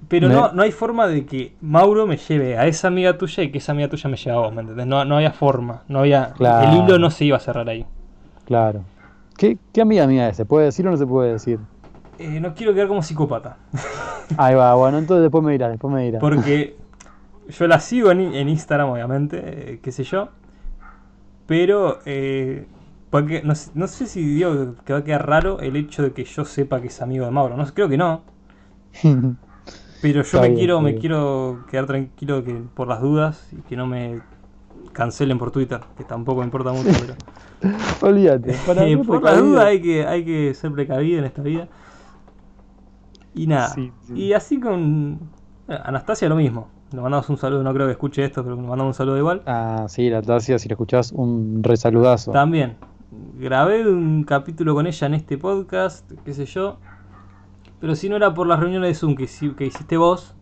Pero Me- no, no hay forma de que Mauro me lleve a esa amiga tuya y que esa amiga tuya me lleve a vos, ¿me entendés? No, no había forma, no había. Claro. El hilo no se iba a cerrar ahí. Claro. ¿Qué, qué amiga mía es? ¿Se puede decir o no se puede decir? Eh, no quiero quedar como psicópata. Ahí va, bueno, entonces después me dirás, después me dirás. Porque yo la sigo en, en Instagram, obviamente, eh, qué sé yo. Pero, eh, porque no, sé- no sé si digo que va a quedar raro el hecho de que yo sepa que es amigo de Mauro. No, creo que no. Pero yo Está me bien, quiero me bien. quiero quedar tranquilo que por las dudas y que no me cancelen por Twitter, que tampoco me importa mucho, pero Olvídate. Para Eh, mí, por precavido. dudas hay que, hay que ser precavido en esta vida. Y nada. Sí, sí. Y así con eh, Anastasia lo mismo. Le mandamos un saludo, no creo que escuche esto, pero le mandamos un saludo igual. Ah, sí, la Tasia, si la escuchás, un resaludazo. También. Grabé un capítulo con ella en este podcast, qué sé yo. Pero si no era por las reuniones de Zoom que hiciste vos,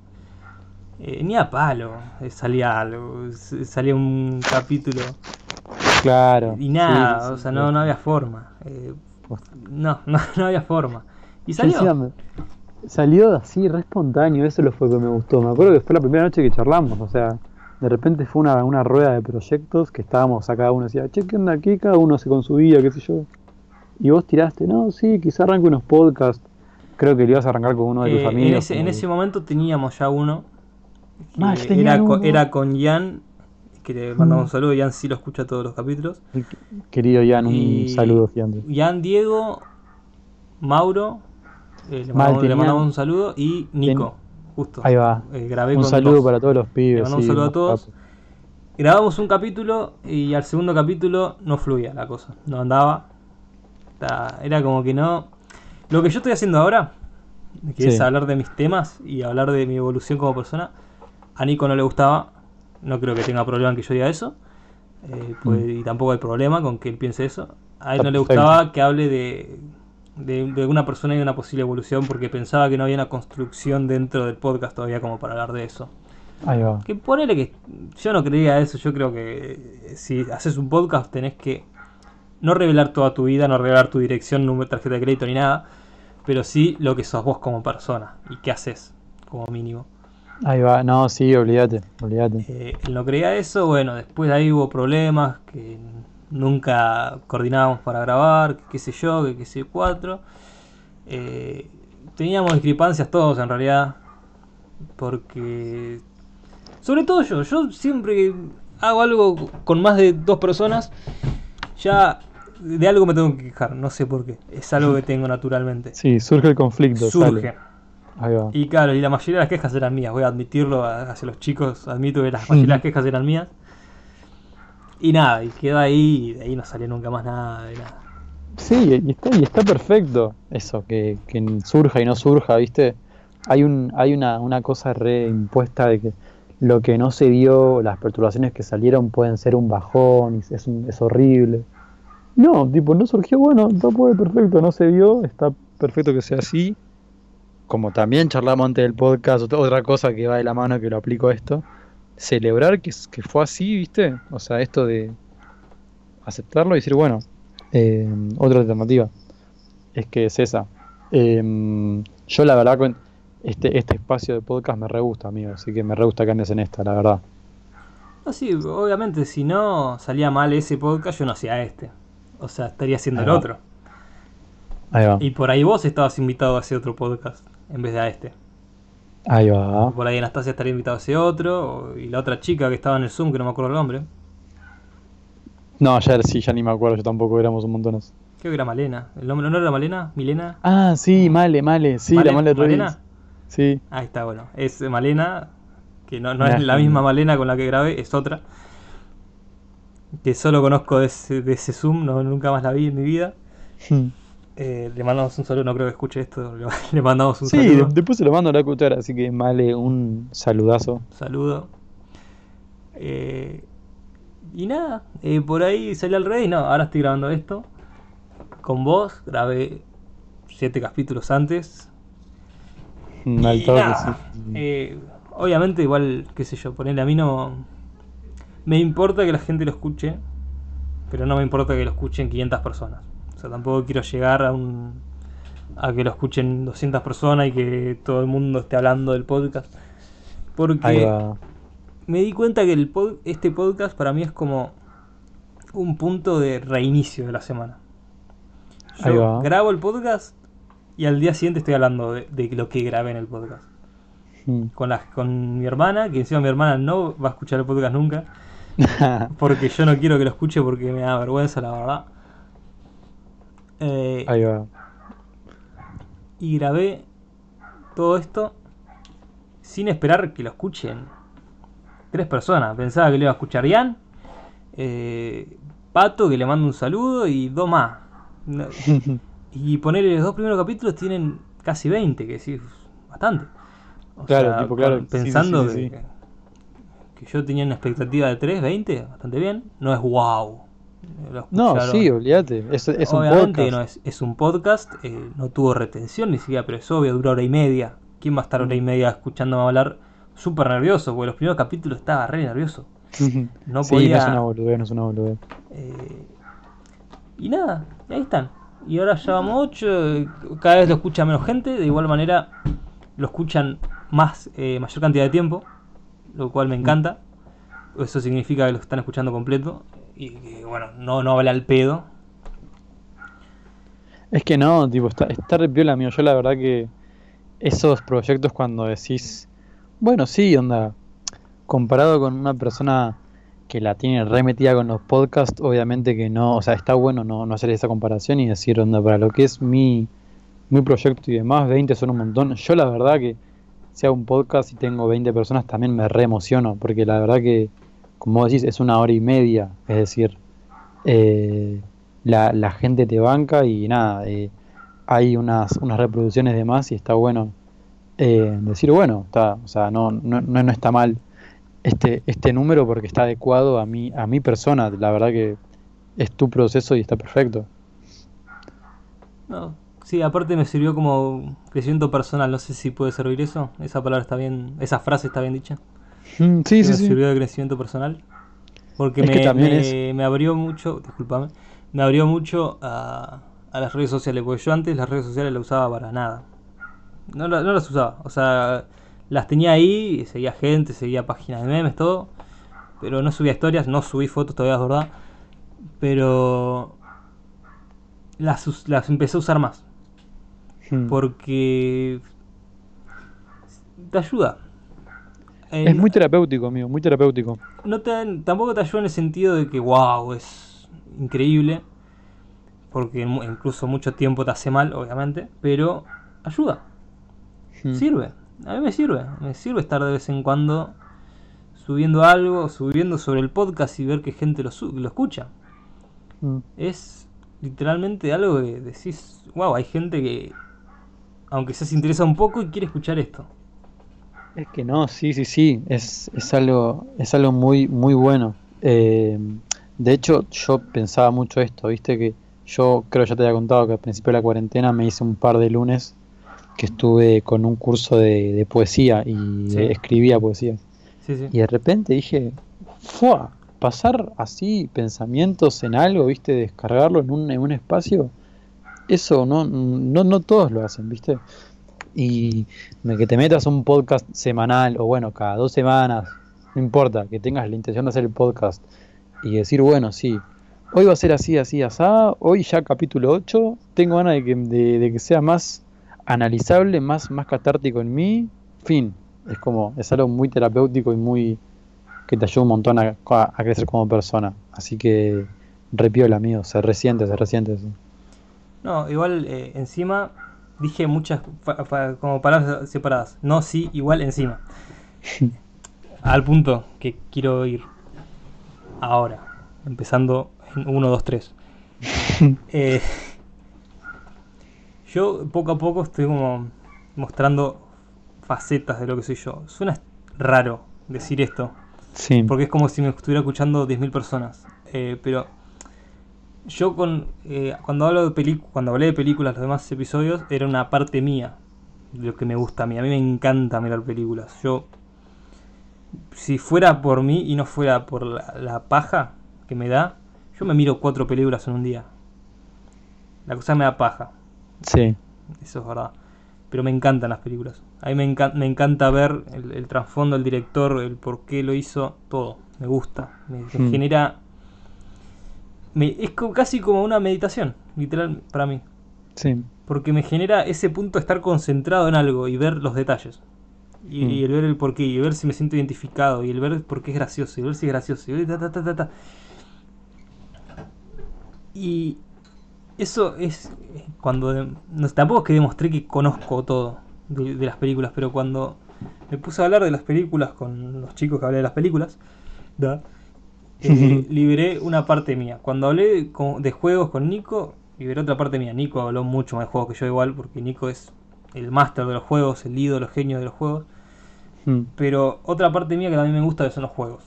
eh, ni a palo eh, salía algo. Salía un capítulo Claro. y nada, sí, sí, o sea, sí. no, no había forma. Eh, no, no, no había forma. Y salió. Salió así, re espontáneo, eso lo fue que me gustó. Me acuerdo que fue la primera noche que charlamos, o sea, de repente fue una, una rueda de proyectos que estábamos a cada uno decía, che, ¿qué onda aquí? Cada uno se consumía, qué sé yo. Y vos tiraste, no, sí, quizá arranque unos podcasts. Creo que le ibas a arrancar con uno de tus Eh, amigos. en, ese, en como- ese momento teníamos ya uno. Que tenían era, con, era con Jan, que le mandamos Mm. un saludo. Jan sí lo escucha todos los capítulos. Querido Ian, un Y- saludo gigante. Jan, Diego, Mauro, eh, le, Mal, mandamos, le mandamos un saludo. Y Nico, justo. Ahí va. Eh, grabé Un con saludo para todos los pibes. Le mando un saludo a todos. Grabamos un capítulo y al segundo capítulo no fluía la cosa. No andaba. Era como que no. Lo que yo estoy haciendo ahora, que Sí. es hablar de mis temas y hablar de mi evolución como persona, a Nico no le gustaba. No creo que tenga problema en que yo diga eso. eh, pues, Mm. Y tampoco hay problema con que él piense eso. A él no le gustaba que hable de, de, de una persona y de una posible evolución porque pensaba que no había una construcción dentro del podcast todavía como para hablar de eso. Ahí va. Que ponele que yo no creía eso, yo creo que eh, si haces un podcast tenés que no revelar toda tu vida, no revelar tu dirección, número, tarjeta de crédito ni nada, pero sí lo que sos vos como persona y qué haces como mínimo. Ahí va. No, sí, olvídate, olvídate. Eh, él no creía eso, bueno, después de ahí hubo problemas que nunca coordinábamos para grabar, que qué sé yo, que qué sé cuatro. Eh, teníamos discrepancias todos en realidad, porque... Sobre todo yo, yo siempre que hago algo con más de dos personas, ya de algo me tengo que quejar, no sé por qué, es algo que tengo naturalmente. Sí, surge el conflicto. Surge. sale. Ahí va. Y claro, y la mayoría de las quejas eran mías, voy a admitirlo hacia los chicos, admito que la mayoría de las quejas eran mías. Y nada, y quedó ahí, y de ahí no salió nunca más nada, de nada. Sí, y está, y está perfecto eso, que, que surja y no surja, ¿viste? Hay, un, hay una, una cosa re impuesta de que lo que no se dio, las perturbaciones que salieron pueden ser un bajón, es, un- es horrible. No, tipo, no surgió, bueno, está pues, perfecto, no se dio, está perfecto que sea así. Como también charlamos antes del podcast, ot- otra cosa que va de la mano que lo aplico a esto, celebrar que, que fue así, ¿viste? O sea, esto de aceptarlo y decir, bueno, eh, otra alternativa es que es esa. Eh, yo la verdad, con este, este espacio de podcast me re gusta, amigo, así que me re gusta que andes en esta, la verdad. No, sí, obviamente, si no salía mal ese podcast, yo no hacía este. O sea, estaría haciendo Ahí el va. otro. Ahí va, Y por ahí vos estabas invitado a ese otro podcast en vez de a este. ahí va. Por ahí Anastasia estaría invitado a ese otro. Y la otra chica que estaba en el Zoom, que no me acuerdo el nombre. No, ya sí, ya ni me acuerdo, yo tampoco éramos un montones. Creo que era Malena. ¿El nombre no era Malena? ¿Milena? Ah, sí, Male, Male, sí, la Male-. ¿Malena? Sí, Ahí está, bueno. Es Malena, que no, no es la misma Malena con la que grabé, es otra. Que solo conozco de ese, de ese Zoom, no, nunca más la vi en mi vida. Eh, le mandamos un saludo, no creo que escuche esto. Le, mandamos un Sí, saludo. después se lo mando a la escuchar, así que Male, un saludazo. Saludo. Eh, y nada, eh, por ahí salió al rey. No, ahora estoy grabando esto. Con vos, grabé siete capítulos antes. Mm, Al Y nada, sí. obviamente, igual, qué sé yo, ponerle a mí no. Me importa que la gente lo escuche, pero no me importa que lo escuchen 500 personas. Sea, tampoco quiero llegar a un. a que lo escuchen 200 personas y que todo el mundo esté hablando del podcast. Porque me di cuenta que el pod- este podcast para mí es como un punto de reinicio de la semana. Yo grabo el podcast y al día siguiente estoy hablando de, de lo que grabé en el podcast Mm. con, la, con mi hermana, que encima mi hermana no va a escuchar el podcast nunca, porque yo no quiero que lo escuche porque me da vergüenza, la verdad. Eh, Ahí va. y grabé todo esto sin esperar que lo escuchen tres personas. Pensaba que lo iba a escuchar Ian, eh, Pato, que le mando un saludo, y dos más. No- Y ponerle los dos primeros capítulos tienen casi 20, que sí, bastante. O Claro, tipo, claro, con- sí, sí, Pensando sí, sí, que, que yo tenía una expectativa de 3, 20, bastante bien. No es wow. No, sí, olvídate. Es, es un Obviamente podcast. no es, es un podcast, eh, no tuvo retención ni siquiera, pero es obvio, dura hora y media. ¿Quién va a estar hora y Mm. media escuchándome hablar súper nervioso? Porque los primeros capítulos estaba re nervioso. No sí, podía- no es una boludez, no es una boludez. Eh, y nada, y ahí están. Y ahora ya vamos 8, cada vez lo escucha menos gente, de igual manera lo escuchan más, eh, mayor cantidad de tiempo, lo cual me encanta. Eso significa que lo están escuchando completo y que, bueno, no, no habla al pedo. Es que no, tipo, está, está re piola, amigo. Yo la verdad que esos proyectos cuando decís, bueno, sí, onda, comparado con una persona que la tiene re metida con los podcasts, obviamente que no, o sea, está bueno no, no hacer esa comparación y decir, onda, para lo que es mi, mi proyecto y demás, 20 son un montón. Yo la verdad que si hago un podcast y tengo 20 personas también me re emociono, porque la verdad que, como decís, es una hora y media, es decir, eh, la, la gente te banca y nada, eh, hay unas, unas reproducciones de más y está bueno eh, decir, bueno, está, o sea, no, no, no, no está mal este, este número porque está adecuado a mi, a mi persona, la verdad que es tu proceso y está perfecto. No, sí, aparte me sirvió como crecimiento personal, no sé si puede servir eso, esa palabra está bien, esa frase está bien dicha. Mm, que sí, sí, me sí. sirvió de crecimiento personal. Porque Es me, abrió mucho, discúlpame, me abrió mucho a, a las redes sociales, porque yo antes las redes sociales las usaba para nada. No, la- no las usaba, o sea, las tenía ahí, seguía gente, seguía páginas de memes, todo, pero no subía historias, no subí fotos todavía, es verdad, pero las, las empecé a usar más, Mm. porque te ayuda. Eh, Es muy terapéutico, amigo, muy terapéutico. no te, tampoco te ayuda en el sentido de que, wow, es increíble. Porque incluso mucho tiempo te hace mal, obviamente. Pero ayuda, Mm. sirve. A mí me sirve. Me sirve estar de vez en cuando subiendo algo, subiendo sobre el podcast y ver que gente lo, lo escucha. Mm. Es literalmente algo que decís, wow, hay gente que, aunque se interesa un poco y quiere escuchar esto. Es que no, sí, sí, sí, es, es algo, es algo muy, muy bueno. Eh, de hecho, yo pensaba mucho esto, viste que yo creo ya te había contado que al principio de la cuarentena me hice un par de lunes que estuve con un curso de, poesía y escribía poesía. Y de repente dije, ¡fua! Pasar así pensamientos en algo, viste, descargarlo en un, en un espacio, eso no, no, no todos lo hacen, viste. Y que te metas un podcast semanal o bueno, cada dos semanas, no importa, que tengas la intención de hacer el podcast y decir, bueno, sí, hoy va a ser así, así, así, hoy ya capítulo 8, tengo ganas de que, de, que sea más analizable, más, más catártico en mí, fin, es como, es algo muy terapéutico y muy que te ayuda un montón a, crecer como persona, así que repiola, amigo, se resiente, se resiente. No, igual eh, encima dije muchas como palabras separadas, no, sí, igual encima. Al punto que quiero ir ahora, empezando 1, 2, 3. yo poco a poco estoy como mostrando facetas de lo que soy yo. Suena raro decir esto. Sí. Porque es como si me estuviera escuchando 10.000 personas. Eh, pero yo con eh, cuando hablo de cuando hablé de películas los demás episodios era una parte mía de lo que me gusta a mí. A mí me encanta mirar películas. Yo si fuera por mí y no fuera por la paja que me da, yo me miro cuatro películas en un día. La cosa me da paja. Sí. Eso es verdad. Pero me encantan las películas. A mí me, me encanta ver el, trasfondo del director, el por qué lo hizo, todo. Me gusta. Me, hmm. genera. Es casi como una meditación, literal, para mí. Sí. Porque me genera ese punto de estar concentrado en algo y ver los detalles. Y, hmm. el ver el porqué, y ver si me siento identificado, y el ver por qué es gracioso, y ver si es gracioso, y ta, ta, ta. Y eso es cuando... No, tampoco es que demostré que conozco todo de, las películas, pero cuando me puse a hablar de las películas con los chicos que hablé de las películas, eh, liberé una parte mía. Cuando hablé de juegos con Nico, liberé otra parte mía. Nico habló mucho más de juegos que yo igual, porque Nico es el máster de los juegos, el ídolo, el genio de los juegos. Hmm. Pero otra parte mía que también me gusta son los juegos.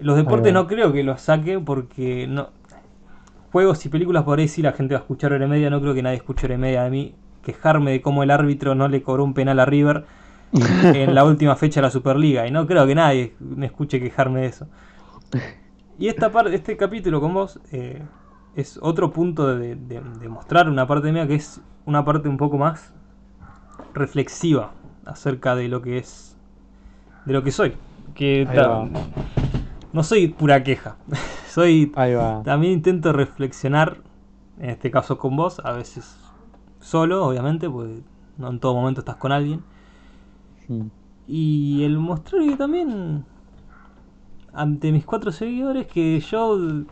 Los deportes no creo que los saque porque no, juegos y películas por ahí sí la gente va a escuchar hora y media, no creo que nadie escuche hora y media de mí quejarme de cómo el árbitro no le cobró un penal a River en la última fecha de la Superliga y no creo que nadie me escuche quejarme de eso. Y esta parte, este capítulo con vos eh, es otro punto de, mostrar una parte mía que es una parte un poco más reflexiva acerca de lo que es, de lo que soy. Que no soy pura queja. soy. También intento reflexionar, en este caso con vos, a veces solo, obviamente, porque no en todo momento estás con alguien. Y el mostrar que también ante mis cuatro seguidores que yo de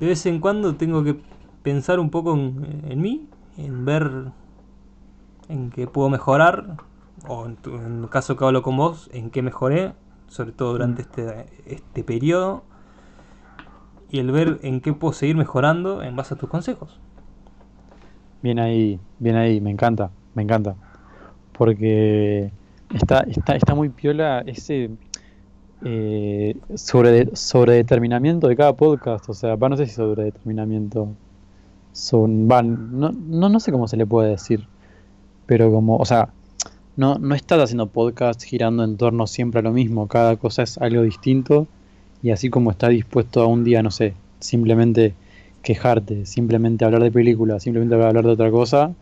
vez en cuando tengo que pensar un poco en, en mí, en ver en qué puedo mejorar, o en, en el caso que hablo con vos, en qué mejoré, sobre todo durante mm. este, este periodo, y el ver en qué puedo seguir mejorando en base a tus consejos. Bien ahí, bien ahí, me encanta, me encanta. Porque está, está, está muy piola ese eh, sobre, sobre determinamiento de cada podcast. O sea, no sé si sobre determinamiento. Son, van, no, no, no sé cómo se le puede decir. Pero como, o sea, no, no estás haciendo podcast girando en torno siempre a lo mismo, cada cosa es algo distinto y así como estás dispuesto a un día, no sé, simplemente quejarte, simplemente hablar de películas, simplemente hablar de otra cosa,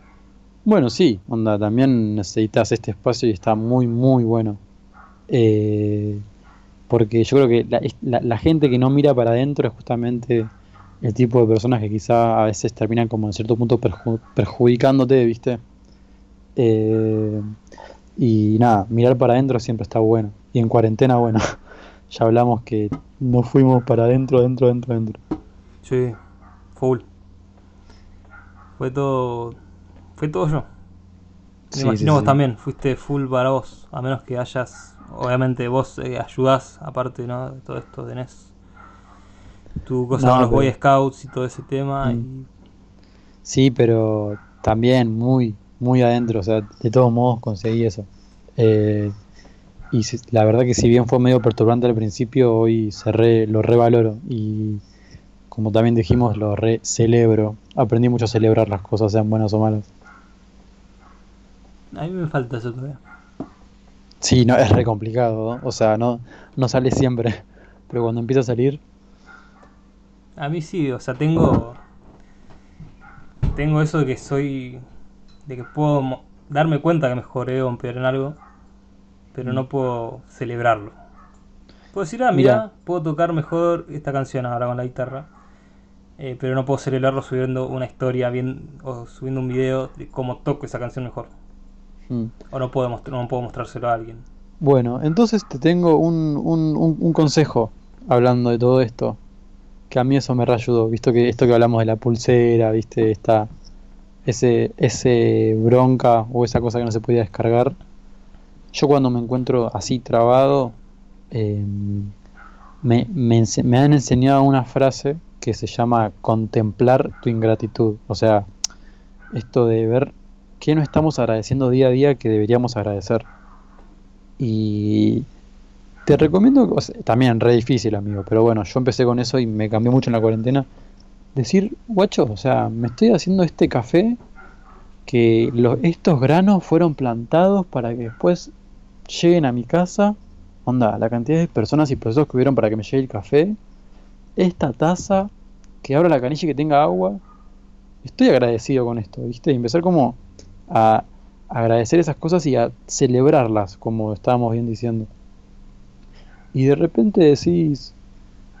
bueno, sí, onda, también necesitas este espacio y está muy, muy bueno. Eh, porque yo creo que la, gente que no mira para adentro es justamente el tipo de personas que quizá a veces terminan como en cierto punto perjudicándote, ¿viste? Eh, y nada, mirar para adentro siempre está bueno. Y en cuarentena, bueno, ya hablamos que nos fuimos para adentro, dentro, dentro, dentro. Sí, full. Fue todo. Fue todo yo. Me imagino vos también, fuiste full para vos. A menos que hayas. Obviamente vos eh, ayudás, aparte ¿no? de todo esto, tenés tu cosa No, con los pero- Boy Scouts y todo ese tema. Mm. Sí, pero también muy, muy adentro, o sea, de todos modos conseguí eso. Eh, y si- la verdad que si bien fue medio perturbante al principio, hoy se re- lo revaloro y como también dijimos, lo re celebro. Aprendí mucho a celebrar las cosas, sean buenas o malas. Y a mí me falta eso todavía. Sí, no, es re complicado, ¿no? O sea, no, no sale siempre, pero cuando empieza a salir, A mí sí, o sea, tengo. Tengo eso de que soy. de que puedo darme cuenta que mejoré o empeoré en algo, pero no puedo celebrarlo. Puedo decir, ah, mira, puedo tocar mejor esta canción ahora con la guitarra, eh, pero no puedo celebrarlo subiendo una historia bien o subiendo un video de cómo toco esa canción mejor. Mm. O no puedo, no puedo mostrárselo a alguien. Bueno, entonces te tengo un, un- un- un consejo hablando de todo esto, que a mí eso me reayudó, visto que esto que hablamos de la pulsera, viste, esta, ese, ese bronca o esa cosa que no se podía descargar. Yo cuando me encuentro así trabado, eh, me, me han enseñado una frase que se llama contemplar tu ingratitud. O sea, esto de ver qué no estamos agradeciendo día a día que deberíamos agradecer. Y te recomiendo, también re difícil, amigo, pero bueno, yo empecé con eso y me cambió mucho en la cuarentena. Decir, guacho, o sea, me estoy haciendo este café que los, estos granos fueron plantados para que después lleguen a mi casa. Onda, la cantidad de personas y procesos que hubieron para que me llegue el café. Esta taza, que abra la canilla y que tenga agua. Estoy agradecido con esto, ¿viste? Y empezar como a agradecer esas cosas y a celebrarlas, como estábamos bien diciendo. Y de repente decís,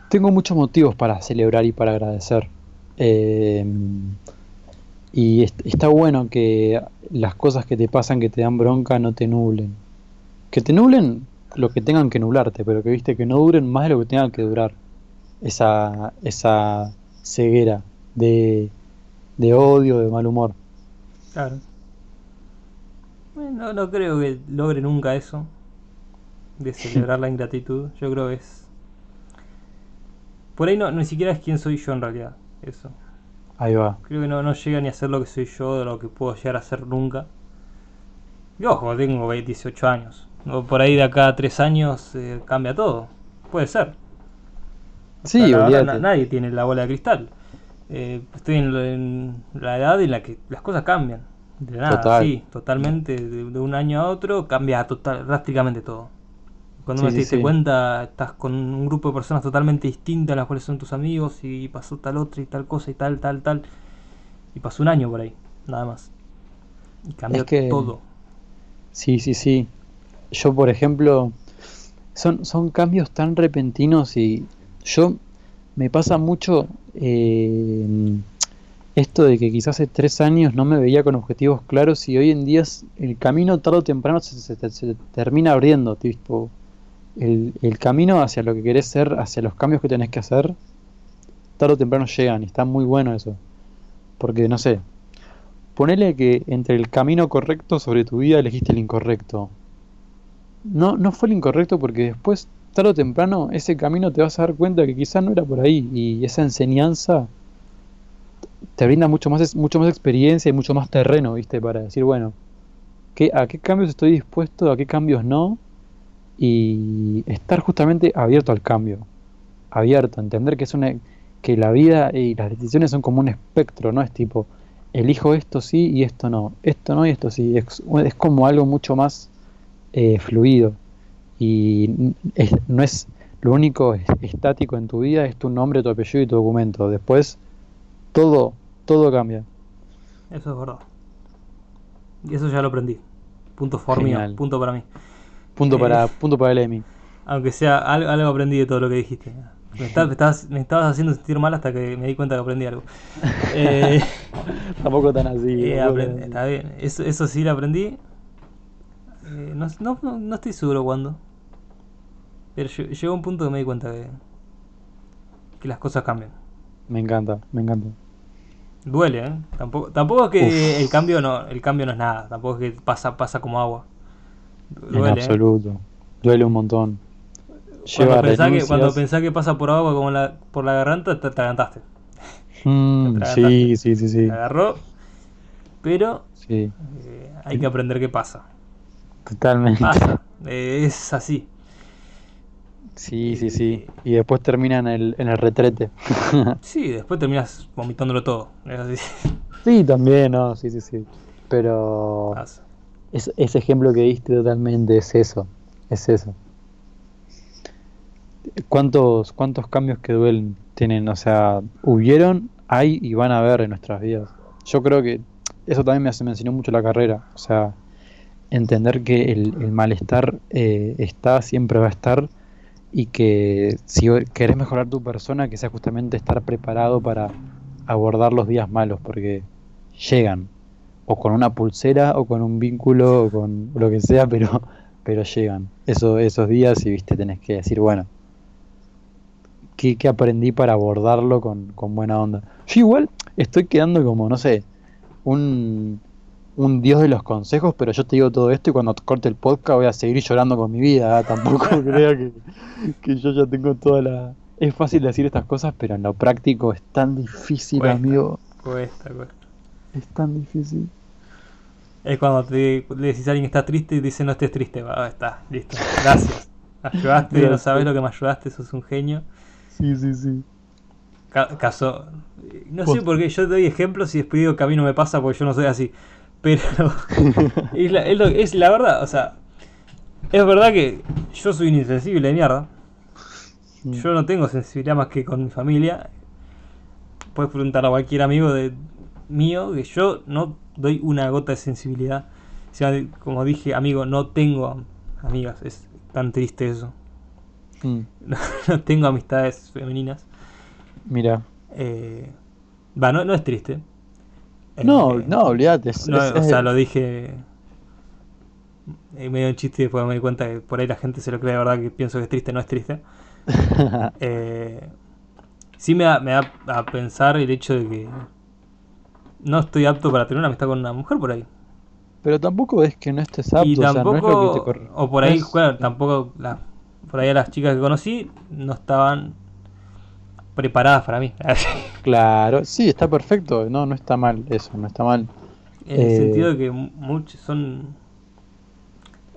tengo muchos motivos para celebrar y para agradecer. Eh, y est- está bueno que las cosas que te pasan, que te dan bronca, no te nublen. Que te nublen lo que tengan que nublarte, pero que viste que no duren más de lo que tengan que durar. Esa, esa ceguera de, de odio, de mal humor. Claro. Bueno, no creo que logre nunca eso. De celebrar la ingratitud. Yo creo que es. Por ahí no, ni siquiera es quién soy yo en realidad. Eso. Ahí va. Creo que no, no llega ni a ser lo que soy yo, de lo que puedo llegar a ser nunca. Y ojo, tengo 18 años. O por ahí de acá a 3 años eh, cambia todo. Puede ser. O Sí, sea, verdad, nadie tiene la bola de cristal. Eh, estoy en la edad en la que las cosas cambian. De nada, Total. sí, totalmente. De, de un año a otro cambia total, drásticamente todo. Cuando Sí, uno sí, te diste sí. cuenta, estás con un grupo de personas totalmente distintas, las cuales son tus amigos, y pasó tal otra y tal cosa y tal, tal, tal. Y pasó un año por ahí, nada más. Y cambió Es que- todo. Sí, sí, sí. Yo, por ejemplo, son, son cambios tan repentinos y yo me pasa mucho eh, esto de que quizás hace tres años no me veía con objetivos claros y hoy en día el camino tarde o temprano se, se se te termina abriendo, tipo, el, el camino hacia lo que querés ser, hacia los cambios que tenés que hacer, tarde o temprano llegan y está muy bueno eso. Porque, no sé, ponele que entre el camino correcto sobre tu vida elegiste el incorrecto. No, no fue el incorrecto porque después, tarde o temprano, ese camino te vas a dar cuenta que quizás no era por ahí y esa enseñanza te brinda mucho más, mucho más experiencia y mucho más terreno, ¿viste? Para decir, bueno, ¿qué, ¿a qué cambios estoy dispuesto, a qué cambios no? Y estar justamente abierto al cambio. Abierto, entender que es una, que la vida y las decisiones son como un espectro, ¿no? Es tipo, elijo esto sí y esto no, esto no y esto sí. Es, es como algo mucho más eh, fluido. Y no es lo único es- estático en tu vida, es tu nombre, tu apellido y tu documento. Después, todo, todo cambia. Eso es verdad. Y eso ya lo aprendí. Punto for mío, punto para mí. Punto Eh. para, punto para el Emi. Aunque sea algo, algo aprendí de todo lo que dijiste. Me, está- me estabas, me estabas haciendo sentir mal hasta que me di cuenta que aprendí algo. Eh, Tampoco tan así. eh, tampoco tan así. está bien, eso, eso sí lo aprendí. No, no, no, estoy seguro cuándo. Pero lle- llegó un punto que me di cuenta que, que las cosas cambian. Me encanta, me encanta. Duele, ¿eh? Tampoco, tampoco es que Uf. el cambio no el cambio no es nada. Tampoco es que pasa, pasa como agua. En Duele, ¿eh? absoluto. Duele un montón. cuando, pensás que, cuando pensás que pasa por agua como la, por la garganta, te atragantaste. Mm, sí, sí, sí, sí. agarró, pero sí. Eh, hay que aprender qué pasa. Totalmente. Pasa, es así. Sí, sí, sí. Y después termina en el, en el retrete. sí, después terminas vomitándolo todo. Sí, también, no, sí, sí, sí. Pero ese ejemplo que diste totalmente es eso. Es eso. ¿Cuántos, cuántos cambios que duelen tienen? O sea, hubieron, hay y van a haber en nuestras vidas. Yo creo que eso también me, hace, me enseñó mucho la carrera. O sea, entender que el, malestar eh, está, siempre va a estar y que si querés mejorar tu persona, que sea justamente estar preparado para abordar los días malos, porque llegan, o con una pulsera, o con un vínculo, o con lo que sea, pero, pero llegan Eso, esos días y viste, tenés que decir, bueno, ¿qué, aprendí para abordarlo con, con buena onda? Yo igual estoy quedando como, no sé, un, un dios de los consejos, pero yo te digo todo esto y cuando corte el podcast voy a seguir llorando con mi vida. ¿ah? Tampoco crea que, yo ya tengo toda la... Es fácil decir estas cosas, pero en lo práctico es tan difícil, amigo. Cuesta, cuesta. Es tan difícil. Es cuando te, le decís a alguien que está triste y dice no estés triste. Va, está, listo. Gracias. ayudaste, no sabes lo que me ayudaste, sos un genio. Sí, sí, sí. caso. No sé por qué yo te doy ejemplos y después digo que a mí no me pasa porque yo no soy así. Pero es, la, es, la, verdad, o sea, es verdad que yo soy un insensible de mierda. Mm. Yo no tengo sensibilidad más que con mi familia. Puedes preguntar a cualquier amigo de mío que yo no doy una gota de sensibilidad. como dije, amigo, no tengo amigas. Es tan triste eso. Mm. No, tengo amistades femeninas. Mira. Eh, va, no, no es triste. No, no, olvídate. o sea, lo dije medio un chiste y después me di cuenta que por ahí la gente se lo cree de verdad que pienso que es triste, no es triste. eh, sí me da, me da a pensar el hecho de que no estoy apto para tener una amistad con una mujer por ahí. Pero tampoco es que no estés apto, y tampoco, o, por ahí, tampoco, la, por ahí a las chicas que conocí no estaban preparadas para mí. claro, sí, está perfecto, no, no está mal eso, no está mal. En el sentido de que muchos son...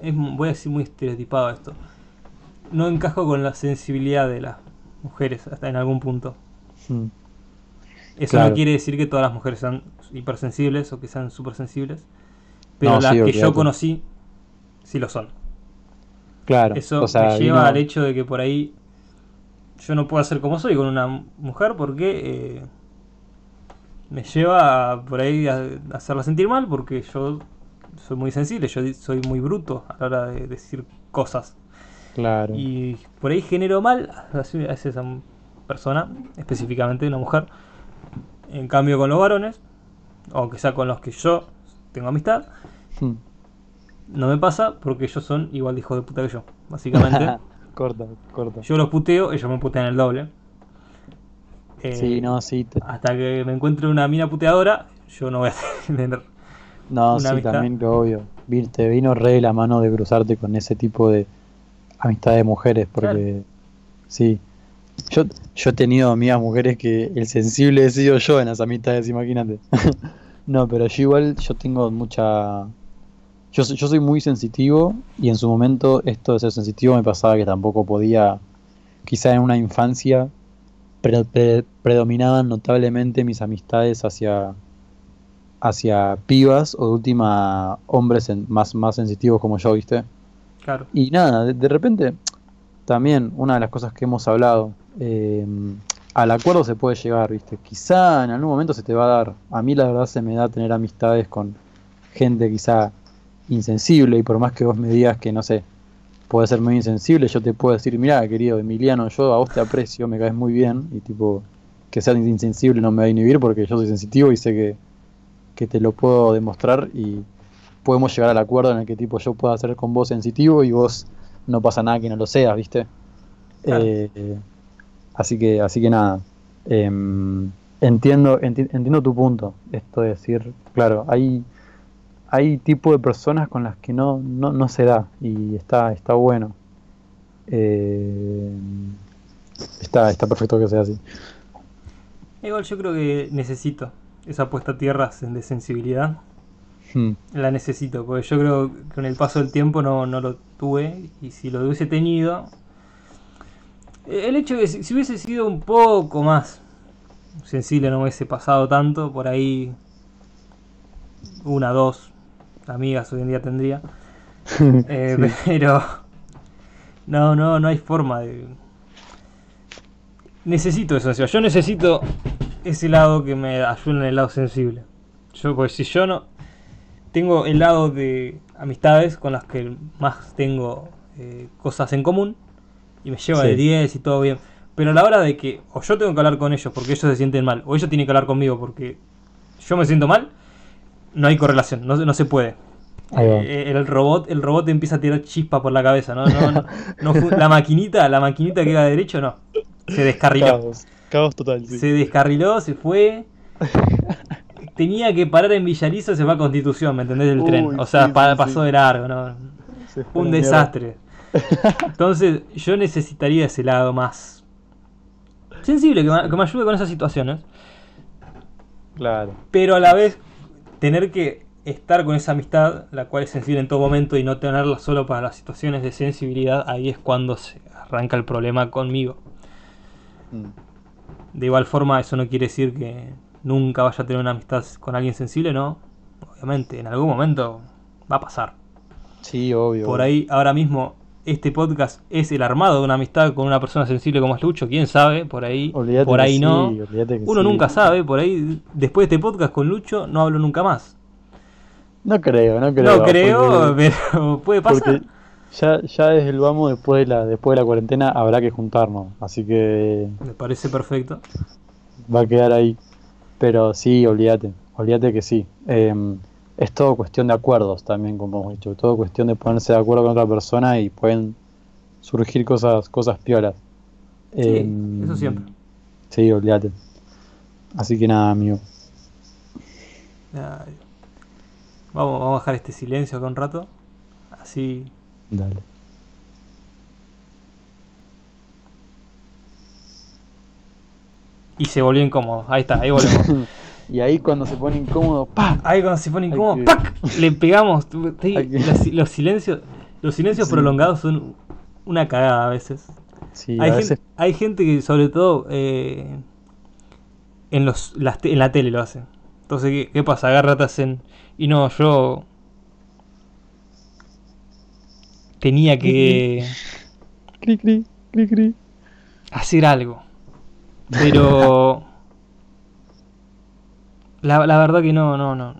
Es, voy a decir muy estereotipado esto. No encajo con la sensibilidad de las mujeres hasta en algún punto. Hmm. Eso no quiere decir que todas las mujeres sean hipersensibles o que sean supersensibles. Pero las que yo conocí sí lo son. Claro. Eso me lleva al hecho de que por ahí yo no puedo hacer como soy con una mujer porque eh, me lleva por ahí a, hacerla sentir mal porque yo soy muy sensible, yo soy muy bruto a la hora de decir cosas. Claro. Y por ahí genero mal a esa persona, específicamente una mujer. En cambio con los varones, aunque sea con los que yo tengo amistad, hmm. no me pasa porque ellos son igual de hijos de puta que yo, básicamente. corta, corta. Yo los puteo, ellos me putean el doble. sí, eh, no, sí. Hasta que me encuentre una mina puteadora, yo no voy a tener. No, sí, también que obvio. Te vino re la mano de cruzarte con ese tipo de amistad de mujeres, porque sí. Yo, yo he tenido amigas mujeres que el sensible he sido yo en las amistades, imagínate. no, pero yo igual, yo tengo mucha yo, yo soy muy sensitivo y en su momento esto de ser sensitivo me pasaba que tampoco podía, quizá en una infancia, predominaban notablemente mis amistades hacia, hacia pibas o de última hombres más, más sensitivos como yo, ¿viste? Claro. Y nada, de, repente, también una de las cosas que hemos hablado, eh, al acuerdo se puede llegar, ¿viste? Quizá en algún momento se te va a dar. A mí la verdad se me da tener amistades con gente quizá insensible y por más que vos me digas que, no sé, puede ser muy insensible, yo te puedo decir, mira, querido Emiliano, yo a vos te aprecio, me caes muy bien y tipo, que seas insensible no me va a inhibir porque yo soy sensitivo y sé que, que te lo puedo demostrar y podemos llegar al acuerdo en el que tipo yo pueda ser con vos sensitivo y vos no pasa nada que no lo seas, ¿viste? Eh, así que, así que nada. Em, entiendo, entiendo tu punto. Esto de decir, claro, hay hay tipo de personas con las que no, no, no se da y está, está bueno. eh, está, está perfecto que sea así. Igual yo creo que necesito esa puesta a tierra de sensibilidad. Hmm. La necesito, porque yo creo que con el paso del tiempo no, no lo tuve. Y si lo hubiese tenido. El hecho de que si hubiese sido un poco más sensible, no hubiese pasado tanto. Por ahí, una, dos amigas hoy en día tendría. Eh, pero. No, no, no hay forma de necesito eso. Yo necesito ese lado que me ayude en el lado sensible. Yo, pues si yo no. Tengo el lado de amistades con las que más tengo eh, cosas en común y me lleva de 10 y todo bien. Pero a la hora de que o yo tengo que hablar con ellos porque ellos se sienten mal, o ellos tienen que hablar conmigo porque yo me siento mal, no hay correlación, no, no se puede. Eh, el robot el robot empieza a tirar chispa por la cabeza, ¿no? no, no, la maquinita, la maquinita que va derecho, no. Se descarriló. Caos, total. Se descarriló, se fue. Tenía que parar en Villariza, se va a Constitución, ¿me entendés? El tren. O sea, pasó de largo, ¿no? Un desastre. Entonces, yo necesitaría ese lado más sensible, que me, ayude con esas situaciones. Claro. Pero a la vez, tener que estar con esa amistad, la cual es sensible en todo momento, y no tenerla solo para las situaciones de sensibilidad, ahí es cuando se arranca el problema conmigo. Mm. De igual forma, eso no quiere decir que nunca vaya a tener una amistad con alguien sensible, ¿no? Obviamente, en algún momento va a pasar. Sí, obvio. Por ahí, ahora mismo, este podcast es el armado de una amistad con una persona sensible como es Lucho, quién sabe, por ahí, por ahí no. Uno nunca sabe, por ahí, después de este podcast con Lucho, no hablo nunca más. No creo, no creo. No creo, pero puede pasar ya, ya desde el vamos después de la después de la cuarentena habrá que juntarnos, así que me parece perfecto. Va a quedar ahí, pero sí, olvídate, olvídate que sí. Em, es todo cuestión de acuerdos también, como hemos dicho, todo cuestión de ponerse de acuerdo con otra persona y pueden surgir cosas cosas piolas. Sí, em, eso siempre. Sí, olvídate. Así que nada, amigo. Vamos, vamos a bajar este silencio acá un rato. Así Dale. Y se volvió incómodo. Ahí está, ahí volvemos. y ahí cuando se pone incómodo, ¡pa! Ahí cuando se pone incómodo, ¡pac! Le pegamos. Los, silencios, los silencios prolongados son una cagada a veces. Sí, hay, a gente, veces... hay gente que sobre todo eh, en, los, en la tele lo hace. Entonces, ¿qué, qué pasa? Agárratas en... Y no, yo tenía que cri, cri, cri, cri. hacer algo. Pero la, la, verdad que no, no, no.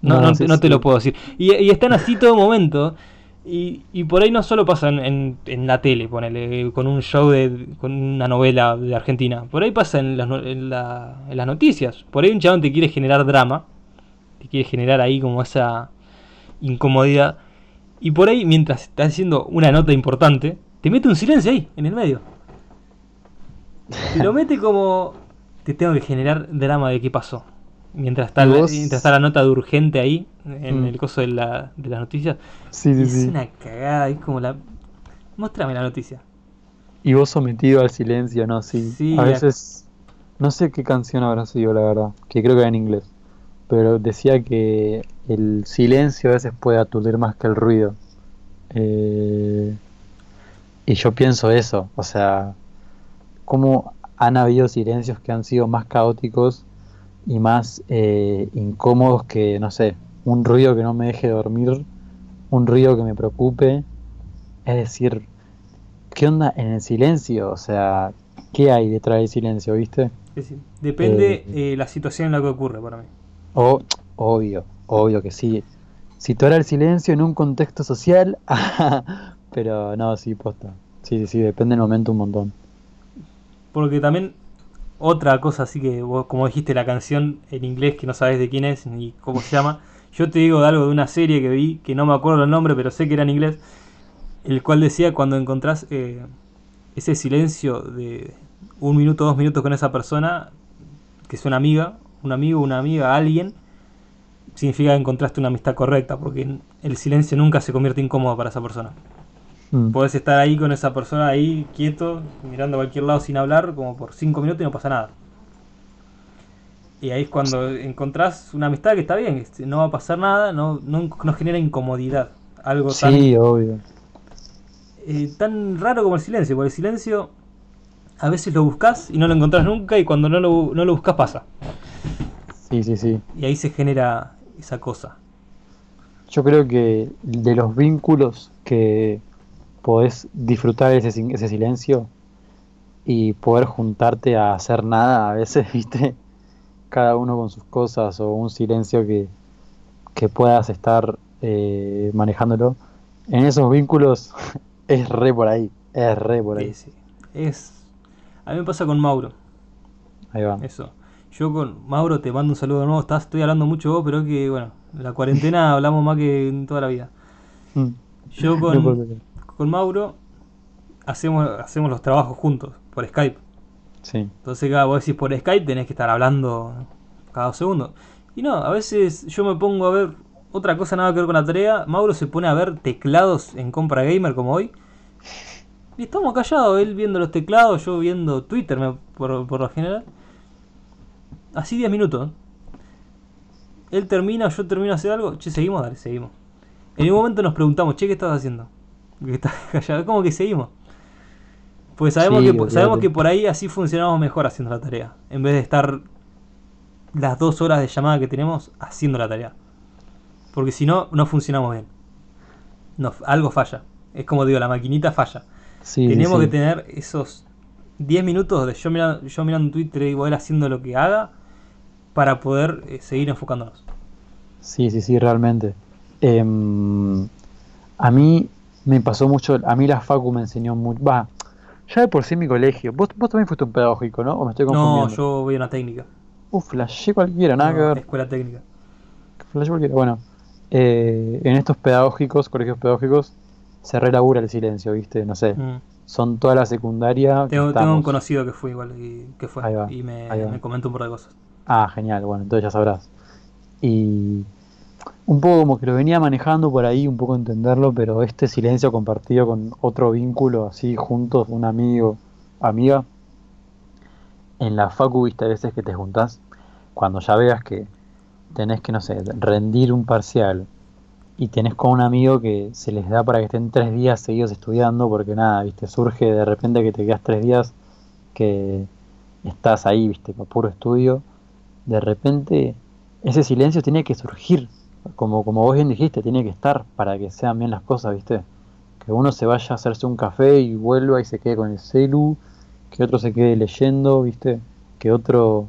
No, no, no, te, lo puedo decir. Y, y, están así todo momento. Y, y por ahí no solo pasa en, en, la tele, ponele, con un show de. con una novela de Argentina. Por ahí pasa en las, en, la, en las noticias. Por ahí un chabón te quiere generar drama. Te quiere generar ahí como esa incomodidad. Y por ahí, mientras está haciendo una nota importante, te mete un silencio ahí, en el medio. Te lo mete como. Te tengo que generar drama de qué pasó. Mientras está, la, mientras está la nota de urgente ahí, en mm. el coso de la, de las noticias. Sí, sí, es una cagada, es como la. Muéstrame la noticia. Y vos sometido al silencio, ¿no? Sí. sí a veces. No sé qué canción habrá sido, la verdad. Que creo que era en inglés pero decía que el silencio a veces puede aturdir más que el ruido. Eh, y yo pienso eso, o sea, cómo han habido silencios que han sido más caóticos y más eh, incómodos que, no sé, un ruido que no me deje dormir, un ruido que me preocupe. Es decir, ¿qué onda en el silencio? O sea, ¿qué hay detrás del silencio, viste? Depende eh, la situación en la que ocurre para mí. Oh, obvio, obvio que sí. Situar el silencio en un contexto social, pero no, sí, posta. Sí, sí, sí, depende del momento un montón. Porque también otra cosa así que vos, como dijiste, la canción en inglés que no sabes de quién es ni cómo se llama. Yo te digo de algo de una serie que vi, que no me acuerdo el nombre, pero sé que era en inglés, el cual decía cuando encontrás eh, ese silencio de un minuto, dos minutos con esa persona, que es una amiga, un amigo, una amiga, alguien, significa que encontraste una amistad correcta, porque el silencio nunca se convierte incómodo para esa persona. Mm. Podés estar ahí con esa persona ahí, quieto, mirando a cualquier lado sin hablar, como por cinco minutos y no pasa nada. Y ahí es cuando encontrás una amistad que está bien, no va a pasar nada, no, no, genera incomodidad. Algo tan, sí, obvio. Eh, tan raro como el silencio, porque el silencio a veces lo buscas y no lo encontrás nunca y cuando no lo, no lo buscas pasa. Sí, sí, sí. Y ahí se genera esa cosa. Yo creo que de los vínculos que podés disfrutar ese, ese silencio y poder juntarte a hacer nada a veces, viste, cada uno con sus cosas o un silencio que, que puedas estar eh, manejándolo. En esos vínculos es re por ahí, es re por ahí. Es, a mí me pasa con Mauro. Ahí va. Eso. Yo con Mauro te mando un saludo de nuevo. Estás, estoy hablando mucho vos, pero que, bueno, en la cuarentena hablamos más que en toda la vida. Mm. Yo con, con Mauro hacemos, hacemos los trabajos juntos, por Skype. Sí. Entonces, cada vos decís por Skype tenés que estar hablando cada segundo. Y no, a veces yo me pongo a ver otra cosa nada que ver con la tarea. Mauro se pone a ver teclados en compra gamer como hoy. Y estamos callados, él viendo los teclados, yo viendo Twitter por, por lo general. Así 10 minutos. Él termina, yo termino de hacer algo. Che, seguimos, dale, seguimos. En un momento nos preguntamos, che, ¿qué estás haciendo? Que callado. Como que seguimos. Pues sabemos, que, sabemos que por ahí así funcionamos mejor haciendo la tarea. En vez de estar las dos horas de llamada que tenemos haciendo la tarea. Porque si no, no funcionamos bien. No, algo falla. Es como digo, la maquinita falla. Tenemos que tener esos 10 minutos de yo mirando, yo mirando Twitter y él haciendo lo que haga para poder eh, seguir enfocándonos. Sí, sí, sí, realmente. Em, a mí me pasó mucho, a mí la Facu me enseñó mucho, va, ya de por sí en mi colegio, vos, vos también fuiste un pedagógico, ¿no? ¿O me estoy confundiendo? No, yo voy a una técnica. Uf, flashé cualquiera, nada que ver. Escuela técnica. Flashé cualquiera, bueno. Eh, en estos pedagógicos, colegios pedagógicos, se relabura el silencio, ¿viste? No sé. Mm. Son toda la secundaria. Tengo, un conocido que fue igual, y, que fue, y me, me comentó un par de cosas. Ah, genial, bueno, entonces ya sabrás. Y un poco como que lo venía manejando por ahí, un poco entenderlo, pero este silencio compartido con otro vínculo, así juntos, un amigo, amiga, en la facu, viste, a veces que te juntás, cuando ya veas que tenés que, no sé, rendir un parcial y tenés con un amigo que se les da para que estén tres días seguidos estudiando, porque nada, viste, surge de repente que te quedas tres días que estás ahí, viste, con puro estudio de repente ese silencio tiene que surgir, como, como vos bien dijiste, tiene que estar para que sean bien las cosas, ¿viste? Que uno se vaya a hacerse un café y vuelva y se quede con el celu, que otro se quede leyendo, ¿viste? Que otro